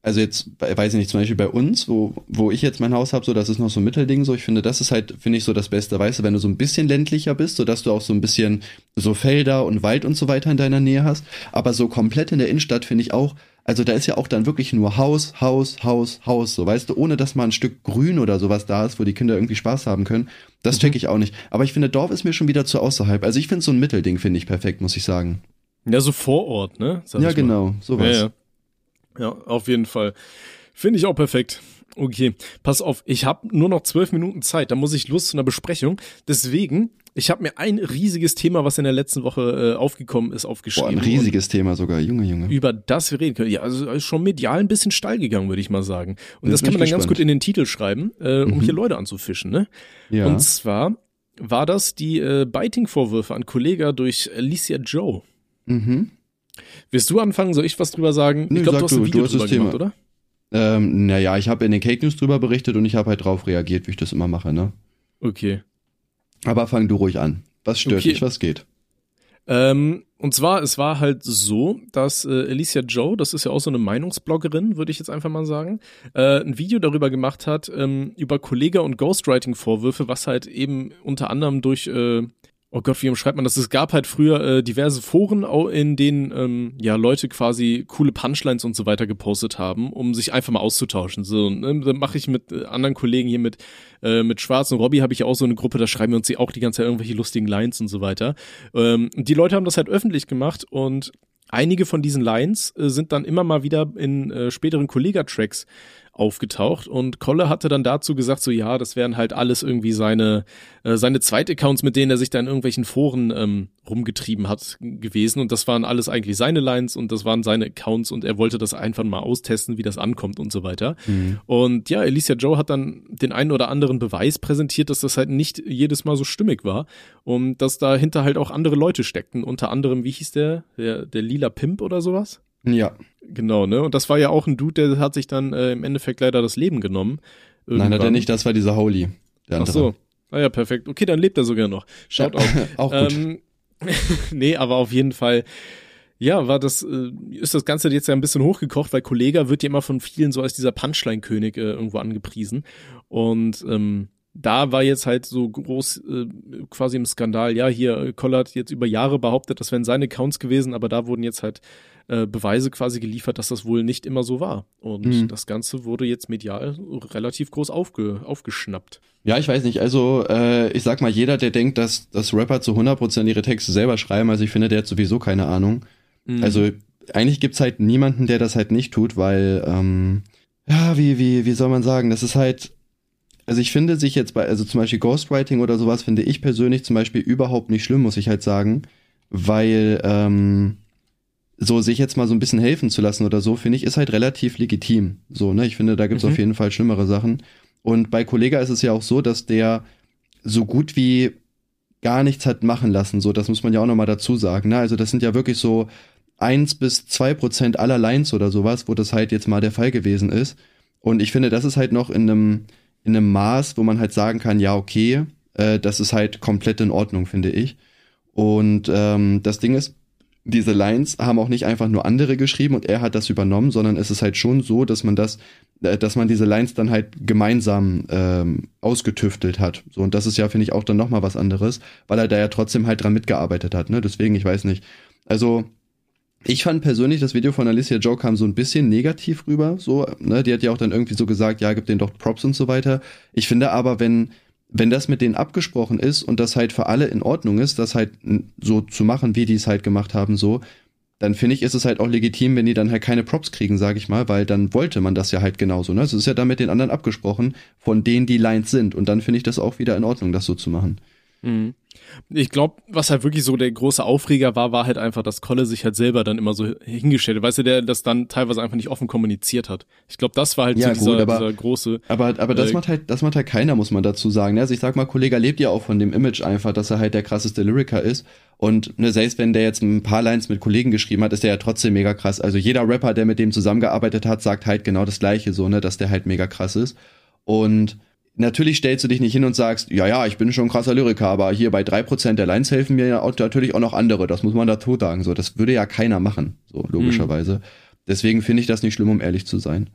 also jetzt, weiß ich nicht, zum Beispiel bei uns, wo, wo ich jetzt mein Haus habe, so, das ist noch so ein Mittelding, so, ich finde, das ist halt, finde ich, so das Beste, weißt du, wenn du so ein bisschen ländlicher bist, so dass du auch so ein bisschen so Felder und Wald und so weiter in deiner Nähe hast, aber so komplett in der Innenstadt finde ich auch, also da ist ja auch dann wirklich nur Haus, Haus, Haus, Haus, so, weißt du, ohne dass mal ein Stück Grün oder sowas da ist, wo die Kinder irgendwie Spaß haben können, das check ich auch nicht. Aber ich finde, Dorf ist mir schon wieder zu außerhalb, also ich finde so ein Mittelding, finde ich perfekt, muss ich sagen. Ja, so vor Ort, ne? Sag ja, genau, sowas. Ja, ja. Ja, auf jeden Fall. Finde ich auch perfekt. Okay, pass auf, ich habe nur noch zwölf Minuten Zeit, da muss ich los zu einer Besprechung. Deswegen, ich habe mir ein riesiges Thema, was in der letzten Woche äh, aufgekommen ist, Boah, aufgeschrieben. ein riesiges Thema sogar, Junge, Junge. Über das wir reden können. Ja, also ist schon medial ein bisschen steil gegangen, würde ich mal sagen. Und Jetzt das kann man dann ganz gespannt. gut in den Titel schreiben, äh, um Mhm. hier Leute anzufischen. Ne? Ja. Und zwar war das die äh, Biting-Vorwürfe an Kollega durch Alicia Joe. mhm. Willst du anfangen? Soll ich was drüber sagen? Nö, ich glaube, du hast ein Video du hast drüber das Thema. gemacht, oder? Ähm, naja, ich habe in den Cake News drüber berichtet und ich habe halt drauf reagiert, wie ich das immer mache, ne? Okay. Aber fang du ruhig an. Was stört Okay. dich? Was geht? Ähm, und zwar, es war halt so, dass äh, Alicia Joe, das ist ja auch so eine Meinungsbloggerin, würde ich jetzt einfach mal sagen, äh, ein Video darüber gemacht hat, ähm, über Kollega- und Ghostwriting-Vorwürfe, was halt eben unter anderem durch, äh, oh Gott, wie schreibt man das? Es gab halt früher äh, diverse Foren, in denen ähm, ja Leute quasi coole Punchlines und so weiter gepostet haben, um sich einfach mal auszutauschen. So, ne, dann mache ich mit äh, anderen Kollegen hier mit äh, mit Schwarz und Robbie habe ich auch so eine Gruppe, da schreiben wir uns auch die ganze Zeit irgendwelche lustigen Lines und so weiter. Ähm, die Leute haben das halt öffentlich gemacht und einige von diesen Lines äh, sind dann immer mal wieder in äh, späteren Kollega-Tracks aufgetaucht. Und Kolle hatte dann dazu gesagt, so ja, das wären halt alles irgendwie seine äh, seine Zweitaccounts, mit denen er sich da in irgendwelchen Foren ähm, rumgetrieben hat gewesen. Und das waren alles eigentlich seine Lines und das waren seine Accounts und er wollte das einfach mal austesten, wie das ankommt und so weiter. Und ja, Alicia Joe hat dann den einen oder anderen Beweis präsentiert, dass das halt nicht jedes Mal so stimmig war und dass dahinter halt auch andere Leute steckten, unter anderem, wie hieß der, der, der lila Pimp oder sowas? Ja. Genau, ne? Und das war ja auch ein Dude, der hat sich dann äh, im Endeffekt leider das Leben genommen. Nein, hat er Irgendwann. nicht, das war dieser Holy. Der Ach so. Ah ja, perfekt. Okay, dann lebt er sogar noch. Schaut Ja, auf. auch gut. Ähm, nee, aber auf jeden Fall, ja, war das, äh, ist das Ganze jetzt ja ein bisschen hochgekocht, weil Kollega wird ja immer von vielen so als dieser Punchline-König äh, irgendwo angepriesen. Und ähm, da war jetzt halt so groß äh, quasi im Skandal, ja, hier, äh, hat jetzt über Jahre behauptet, das wären seine Accounts gewesen, aber da wurden jetzt halt äh, Beweise quasi geliefert, dass das wohl nicht immer so war. Und Mhm. das Ganze wurde jetzt medial relativ groß aufge, aufgeschnappt. Ja, ich weiß nicht. Also, äh, ich sag mal, jeder, der denkt, dass, dass Rapper zu 100% ihre Texte selber schreiben, also ich finde, der hat sowieso keine Ahnung. Mhm. Also, eigentlich gibt's halt niemanden, der das halt nicht tut, weil, ähm, ja, wie, wie, wie soll man sagen, das ist halt, also ich finde sich jetzt bei, also zum Beispiel Ghostwriting oder sowas, finde ich persönlich zum Beispiel überhaupt nicht schlimm, muss ich halt sagen, weil, ähm, so sich jetzt mal so ein bisschen helfen zu lassen oder so, finde ich, ist halt relativ legitim. So, ne, ich finde, da gibt's Mhm. auf jeden Fall schlimmere Sachen. Und bei Kollega ist es ja auch so, dass der so gut wie gar nichts hat machen lassen. So, das muss man ja auch nochmal dazu sagen. Ne? Also das sind ja wirklich so eins bis zwei Prozent aller Lines oder sowas, wo das halt jetzt mal der Fall gewesen ist. Und ich finde, das ist halt noch in einem, in einem Maß, wo man halt sagen kann, ja, okay, äh, das ist halt komplett in Ordnung, finde ich. Und ähm, das Ding ist, diese Lines haben auch nicht einfach nur andere geschrieben und er hat das übernommen, sondern es ist halt schon so, dass man das, äh, dass man diese Lines dann halt gemeinsam ähm, ausgetüftelt hat. So und das ist ja finde ich auch dann noch mal was anderes, weil er da ja trotzdem halt dran mitgearbeitet hat. Ne, deswegen ich weiß nicht. Also ich fand persönlich, das Video von Alicia Joe kam so ein bisschen negativ rüber. So, ne, die hat ja auch dann irgendwie so gesagt, ja, gib den doch Props und so weiter. Ich finde aber, wenn wenn das mit denen abgesprochen ist und das halt für alle in Ordnung ist, das halt so zu machen, wie die es halt gemacht haben, so, dann finde ich, ist es halt auch legitim, wenn die dann halt keine Props kriegen, sage ich mal, weil dann wollte man das ja halt genauso. Ne? Es ist ja dann mit den anderen abgesprochen, von denen die Lines sind. Und dann finde ich das auch wieder in Ordnung, das so zu machen. Mhm. Ich glaube, was halt wirklich so der große Aufreger war, war halt einfach, dass Kolle sich halt selber dann immer so hingestellt hat. Weißt du, der das dann teilweise einfach nicht offen kommuniziert hat. Ich glaube, das war halt ja, so dieser, gut, aber, dieser große. Aber, aber das äh, macht halt, das macht halt keiner, muss man dazu sagen. Ne? Also ich sag mal, Kollege lebt ja auch von dem Image einfach, dass er halt der krasseste Lyriker ist. Und ne, selbst wenn der jetzt ein paar Lines mit Kollegen geschrieben hat, ist der ja trotzdem mega krass. Also jeder Rapper, der mit dem zusammengearbeitet hat, sagt halt genau das Gleiche, so, ne, dass der halt mega krass ist. Und natürlich stellst du dich nicht hin und sagst, ja, ja, ich bin schon ein krasser Lyriker, aber hier bei drei Prozent der Lines helfen mir ja auch, natürlich auch noch andere. Das muss man dazu sagen. So, das würde ja keiner machen, so logischerweise. Mhm. Deswegen finde ich das nicht schlimm, um ehrlich zu sein.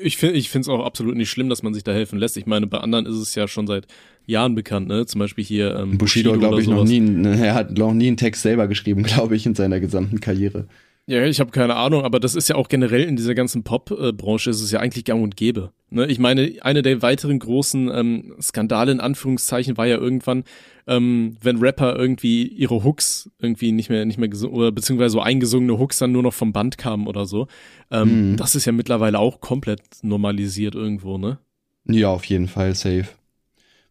Ich finde ich finde es auch absolut nicht schlimm, dass man sich da helfen lässt. Ich meine, bei anderen ist es ja schon seit Jahren bekannt, ne? Zum Beispiel hier ähm, Bushido, Bushido glaube ich, noch nie, er hat noch nie einen Text selber geschrieben, glaube ich, in seiner gesamten Karriere. Ja, ich habe keine Ahnung, aber das ist ja auch generell in dieser ganzen Pop-Branche ist es ja eigentlich gang und gäbe. Ne? Ich meine, eine der weiteren großen ähm, Skandale in Anführungszeichen war ja irgendwann, ähm, wenn Rapper irgendwie ihre Hooks irgendwie nicht mehr nicht mehr gesungen oder beziehungsweise so eingesungene Hooks dann nur noch vom Band kamen oder so. Ähm, mhm. Das ist ja mittlerweile auch komplett normalisiert irgendwo, ne? Ja, auf jeden Fall safe.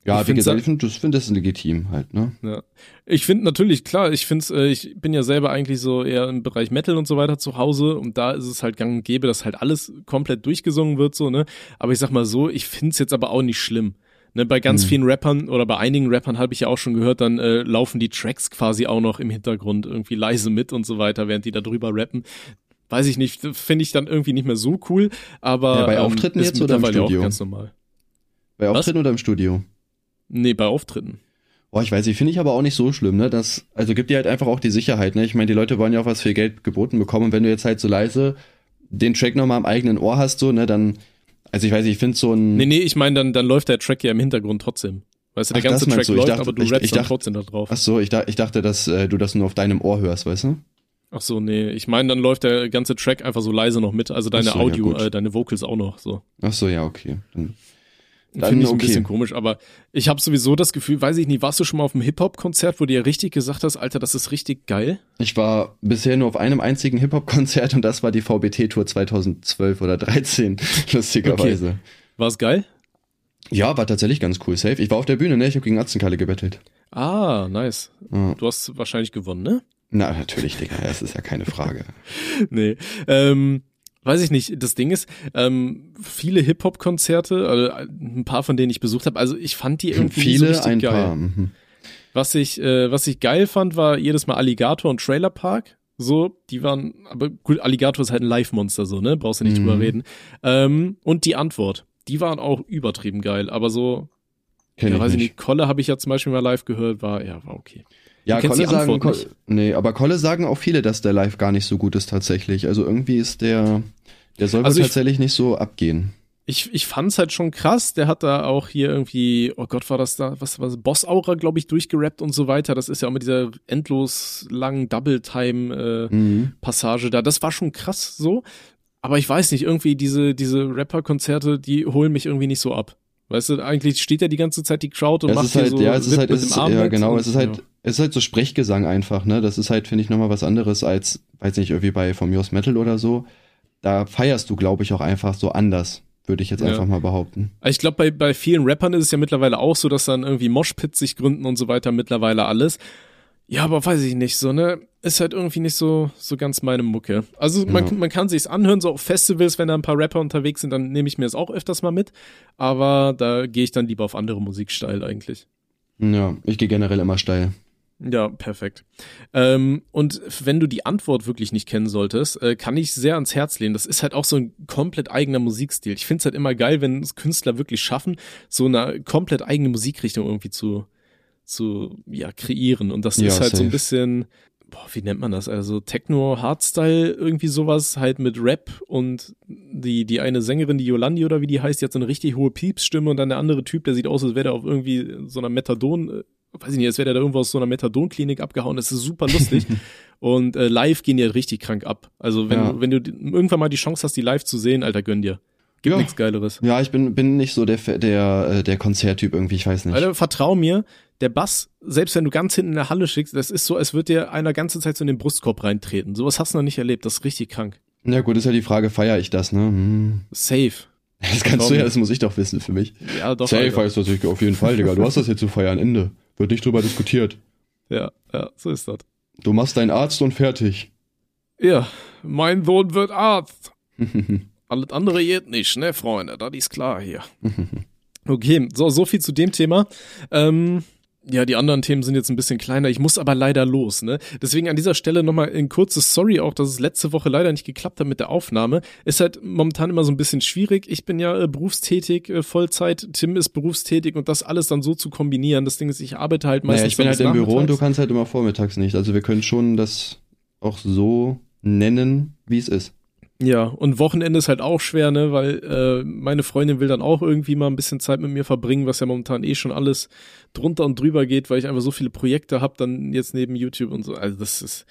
Ja, ich wie gesagt, ich finde das, legitim halt, ne? Ja. Ich finde natürlich, klar, ich finde äh, ich bin ja selber eigentlich so eher im Bereich Metal und so weiter zu Hause und da ist es halt gang und gäbe, dass halt alles komplett durchgesungen wird, so, ne? Aber ich sag mal so, ich finde es jetzt aber auch nicht schlimm. Ne, bei ganz mhm. vielen Rappern oder bei einigen Rappern habe ich ja auch schon gehört, dann äh, laufen die Tracks quasi auch noch im Hintergrund irgendwie leise mit und so weiter, während die da drüber rappen. Weiß ich nicht, finde ich dann irgendwie nicht mehr so cool, aber ja, bei ähm, Auftritten ähm, jetzt oder im Studio? Auch ganz normal. Bei Auftritten Was? oder im Studio? Nee, bei Auftritten. Boah, ich weiß nicht, finde ich aber auch nicht so schlimm, ne? Das, also gibt dir halt einfach auch die Sicherheit, ne? Ich meine, die Leute wollen ja auch was für Geld geboten bekommen und wenn du jetzt halt so leise den Track nochmal am eigenen Ohr hast, so, ne, dann, also ich weiß nicht, ich finde so ein. Nee, nee, ich meine, dann, dann läuft der Track ja im Hintergrund trotzdem. Weißt du, der Ach, ganze Track du? läuft, dachte, aber du ich, rappst ich dachte, trotzdem da drauf. Ach so, ich, da, ich dachte, dass äh, du das nur auf deinem Ohr hörst, weißt du? Ach so, nee, ich meine, dann läuft der ganze Track einfach so leise noch mit, also deine so, Audio, ja, äh, deine Vocals auch noch, so. Ach so, ja, okay. Dann Finde ich okay. ein bisschen komisch, aber ich habe sowieso das Gefühl, weiß ich nicht, warst du schon mal auf einem Hip-Hop-Konzert, wo du ja richtig gesagt hast, Alter, das ist richtig geil? Ich war bisher nur auf einem einzigen Hip-Hop-Konzert und das war die VBT-Tour 2012 oder 13, lustigerweise. Okay. War es geil? Ja, war tatsächlich ganz cool, safe. Ich war auf der Bühne, ne? Ich habe gegen Atzenkalle gebettelt. Ah, nice. Ja. Du hast wahrscheinlich gewonnen, ne? Na, natürlich, Digga, das ist ja keine Frage. nee. Ähm, weiß ich nicht, das Ding ist, ähm, viele Hip-Hop-Konzerte, also ein paar von denen ich besucht habe, also ich fand die irgendwie viele, so richtig ein geil. Paar. Mhm. Was ich, äh, was ich geil fand, war jedes Mal Alligator und Trailer Park. So, die waren, aber gut, Alligator ist halt ein Live-Monster, so, ne? Brauchst du nicht mhm. drüber reden. Ähm, und die Antwort, die waren auch übertrieben geil, aber so, Kenn ja, ich weiß nicht. nicht, Kolle habe ich ja zum Beispiel mal live gehört, war, ja, war okay. Ja, Kolle sagen, Ko nee, aber Kolle sagen auch viele, dass der Live gar nicht so gut ist tatsächlich. Also irgendwie ist der, der soll also tatsächlich nicht so abgehen. Ich, ich fand's halt schon krass. Der hat da auch hier irgendwie, oh Gott, war das da, was war das, Boss Aura, glaube ich, durchgerappt und so weiter. Das ist ja auch mit dieser endlos langen Double-Time-Passage äh, mhm. da. Das war schon krass so. Aber ich weiß nicht, irgendwie diese, diese Rapper-Konzerte, die holen mich irgendwie nicht so ab. Weißt du, eigentlich steht ja die ganze Zeit die Crowd und es macht ist halt, so ja, es ist halt, es ist, ja, genau, es ist halt, ja. es ist halt so Sprechgesang einfach, ne? Das ist halt, finde ich, nochmal was anderes als, weiß nicht, irgendwie bei From Yours Metal oder so. Da feierst du, glaube ich, auch einfach so anders, würde ich jetzt ja. einfach mal behaupten. Ich glaube, bei, bei vielen Rappern ist es ja mittlerweile auch so, dass dann irgendwie Moshpits sich gründen und so weiter, mittlerweile alles. Ja, aber weiß ich nicht, so, ne? Ist halt irgendwie nicht so, so ganz meine Mucke. Also man, ja. man kann sich's anhören, so auf Festivals, wenn da ein paar Rapper unterwegs sind, dann nehme ich mir das auch öfters mal mit. Aber da gehe ich dann lieber auf andere Musiksteil eigentlich. Ja, ich gehe generell immer steil. Ja, perfekt. Ähm, und wenn du die Antwort wirklich nicht kennen solltest, äh, kann ich sehr ans Herz lehnen. Das ist halt auch so ein komplett eigener Musikstil. Ich finde es halt immer geil, wenn es Künstler wirklich schaffen, so eine komplett eigene Musikrichtung irgendwie zu, zu ja, kreieren. Und das Ja, ist halt so ein safe. bisschen, boah, wie nennt man das? Also Techno, Hardstyle, irgendwie sowas, halt mit Rap und die, die eine Sängerin, die Yolandi oder wie die heißt, die hat so eine richtig hohe Piepsstimme und dann der andere Typ, der sieht aus, als wäre der auf irgendwie so einer Methadon, äh, weiß ich nicht, als wäre der da irgendwo aus so einer Methadonklinik abgehauen. Das ist super lustig. und äh, live gehen die halt richtig krank ab. Also wenn, Ja. du, wenn du irgendwann mal die Chance hast, die live zu sehen, Alter, gönn dir. Gibt Ja. nichts Geileres. Ja, ich bin, bin nicht so der, der, äh, der Konzerttyp irgendwie, ich weiß nicht. Alter, vertrau mir, der Bass, selbst wenn du ganz hinten in der Halle schickst, das ist so, als würde dir einer ganze Zeit so in den Brustkorb reintreten. Sowas hast du noch nicht erlebt. Das ist richtig krank. Ja gut, ist ja die Frage, feiere ich das, ne? Hm. Safe. Das kannst du ja, das muss ich doch wissen für mich. Ja, doch. Safe heißt das ich, auf jeden Fall, Digga. Du hast das jetzt zu feiern, Ende. Wird nicht drüber diskutiert. Ja, ja, so ist das. Du machst deinen Arzt und fertig. Ja, mein Sohn wird Arzt. Alles andere geht nicht, ne, Freunde? Das ist klar hier. Okay, so, so viel zu dem Thema. Ähm, ja, die anderen Themen sind jetzt ein bisschen kleiner. Ich muss aber leider los, ne? Deswegen an dieser Stelle nochmal ein kurzes Sorry auch, dass es letzte Woche leider nicht geklappt hat mit der Aufnahme. Ist halt momentan immer so ein bisschen schwierig. Ich bin ja äh, berufstätig, äh, Vollzeit. Tim ist berufstätig und das alles dann so zu kombinieren. Das Ding ist, ich arbeite halt meistens. Naja, ich bin halt im Büro und du kannst halt immer vormittags nicht. Also wir können schon das auch so nennen, wie es ist. Ja, und Wochenende ist halt auch schwer, ne, weil äh, meine Freundin will dann auch irgendwie mal ein bisschen Zeit mit mir verbringen, was ja momentan eh schon alles drunter und drüber geht, weil ich einfach so viele Projekte habe, dann jetzt neben YouTube und so. Also das ist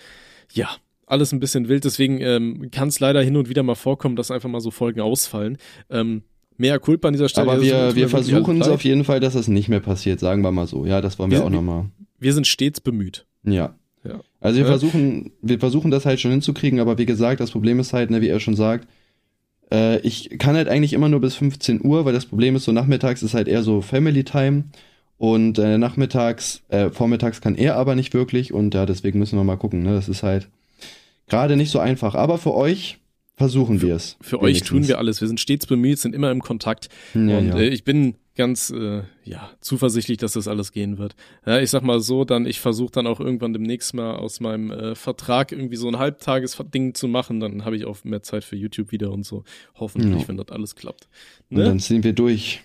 ja alles ein bisschen wild, deswegen ähm, kann es leider hin und wieder mal vorkommen, dass einfach mal so Folgen ausfallen. Ähm, mehr Culpa an dieser Stelle. Aber wir, wir versuchen es auf jeden Fall, dass das nicht mehr passiert, sagen wir mal so. Ja, das wollen wir Wir- auch nochmal. Wir sind stets bemüht. Ja. Ja. Also wir versuchen, wir versuchen das halt schon hinzukriegen, aber wie gesagt, das Problem ist halt, ne, wie er schon sagt, äh, ich kann halt eigentlich immer nur bis 15 Uhr, weil das Problem ist, so nachmittags ist halt eher so Family Time und äh, nachmittags, äh, vormittags kann er aber nicht wirklich und ja, deswegen müssen wir mal gucken, ne, das ist halt gerade nicht so einfach, aber für euch versuchen wir es. Für euch tun wir alles. Wir sind stets bemüht, sind immer im Kontakt. Ja, und ja. Äh, ich bin ganz äh, ja zuversichtlich, dass das alles gehen wird. Ja, ich sag mal so, dann ich versuche dann auch irgendwann demnächst mal aus meinem äh, Vertrag irgendwie so ein Halbtagesding zu machen. Dann habe ich auch mehr Zeit für YouTube wieder und so. Hoffentlich, Ja. wenn das alles klappt. und Ne? dann ziehen wir durch.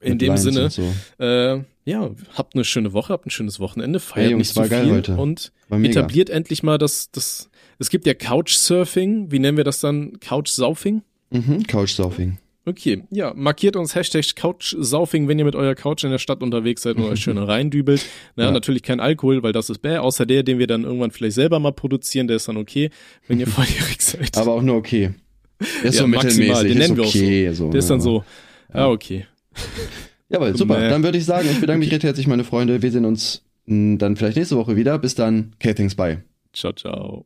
In dem Lines Sinne, und So. äh, ja, habt eine schöne Woche, habt ein schönes Wochenende, feiert Hey, Jungs, nicht zu war geil viel heute. und etabliert endlich mal das, das, es gibt ja Couchsurfing, wie nennen wir das dann? Couchsurfing? Mhm, Couchsurfing. Okay, ja, markiert uns Hashtag Couchsaufing, wenn ihr mit eurer Couch in der Stadt unterwegs seid und euch schön reindübelt. Naja, Ja. natürlich kein Alkohol, weil das ist bäh, außer der, den wir dann irgendwann vielleicht selber mal produzieren, der ist dann okay, wenn ihr volljährig seid. Aber auch nur okay. Der ist Ja, so maximal, mittelmäßig, den ist nennen wir auch okay. So. der ist dann ja. so, ja, okay. Jawohl, super. Dann würde ich sagen, ich bedanke mich recht herzlich, meine Freunde. Wir sehen uns mh, dann vielleicht nächste Woche wieder. Bis dann. Okay, thanks, bye. Ciao, ciao.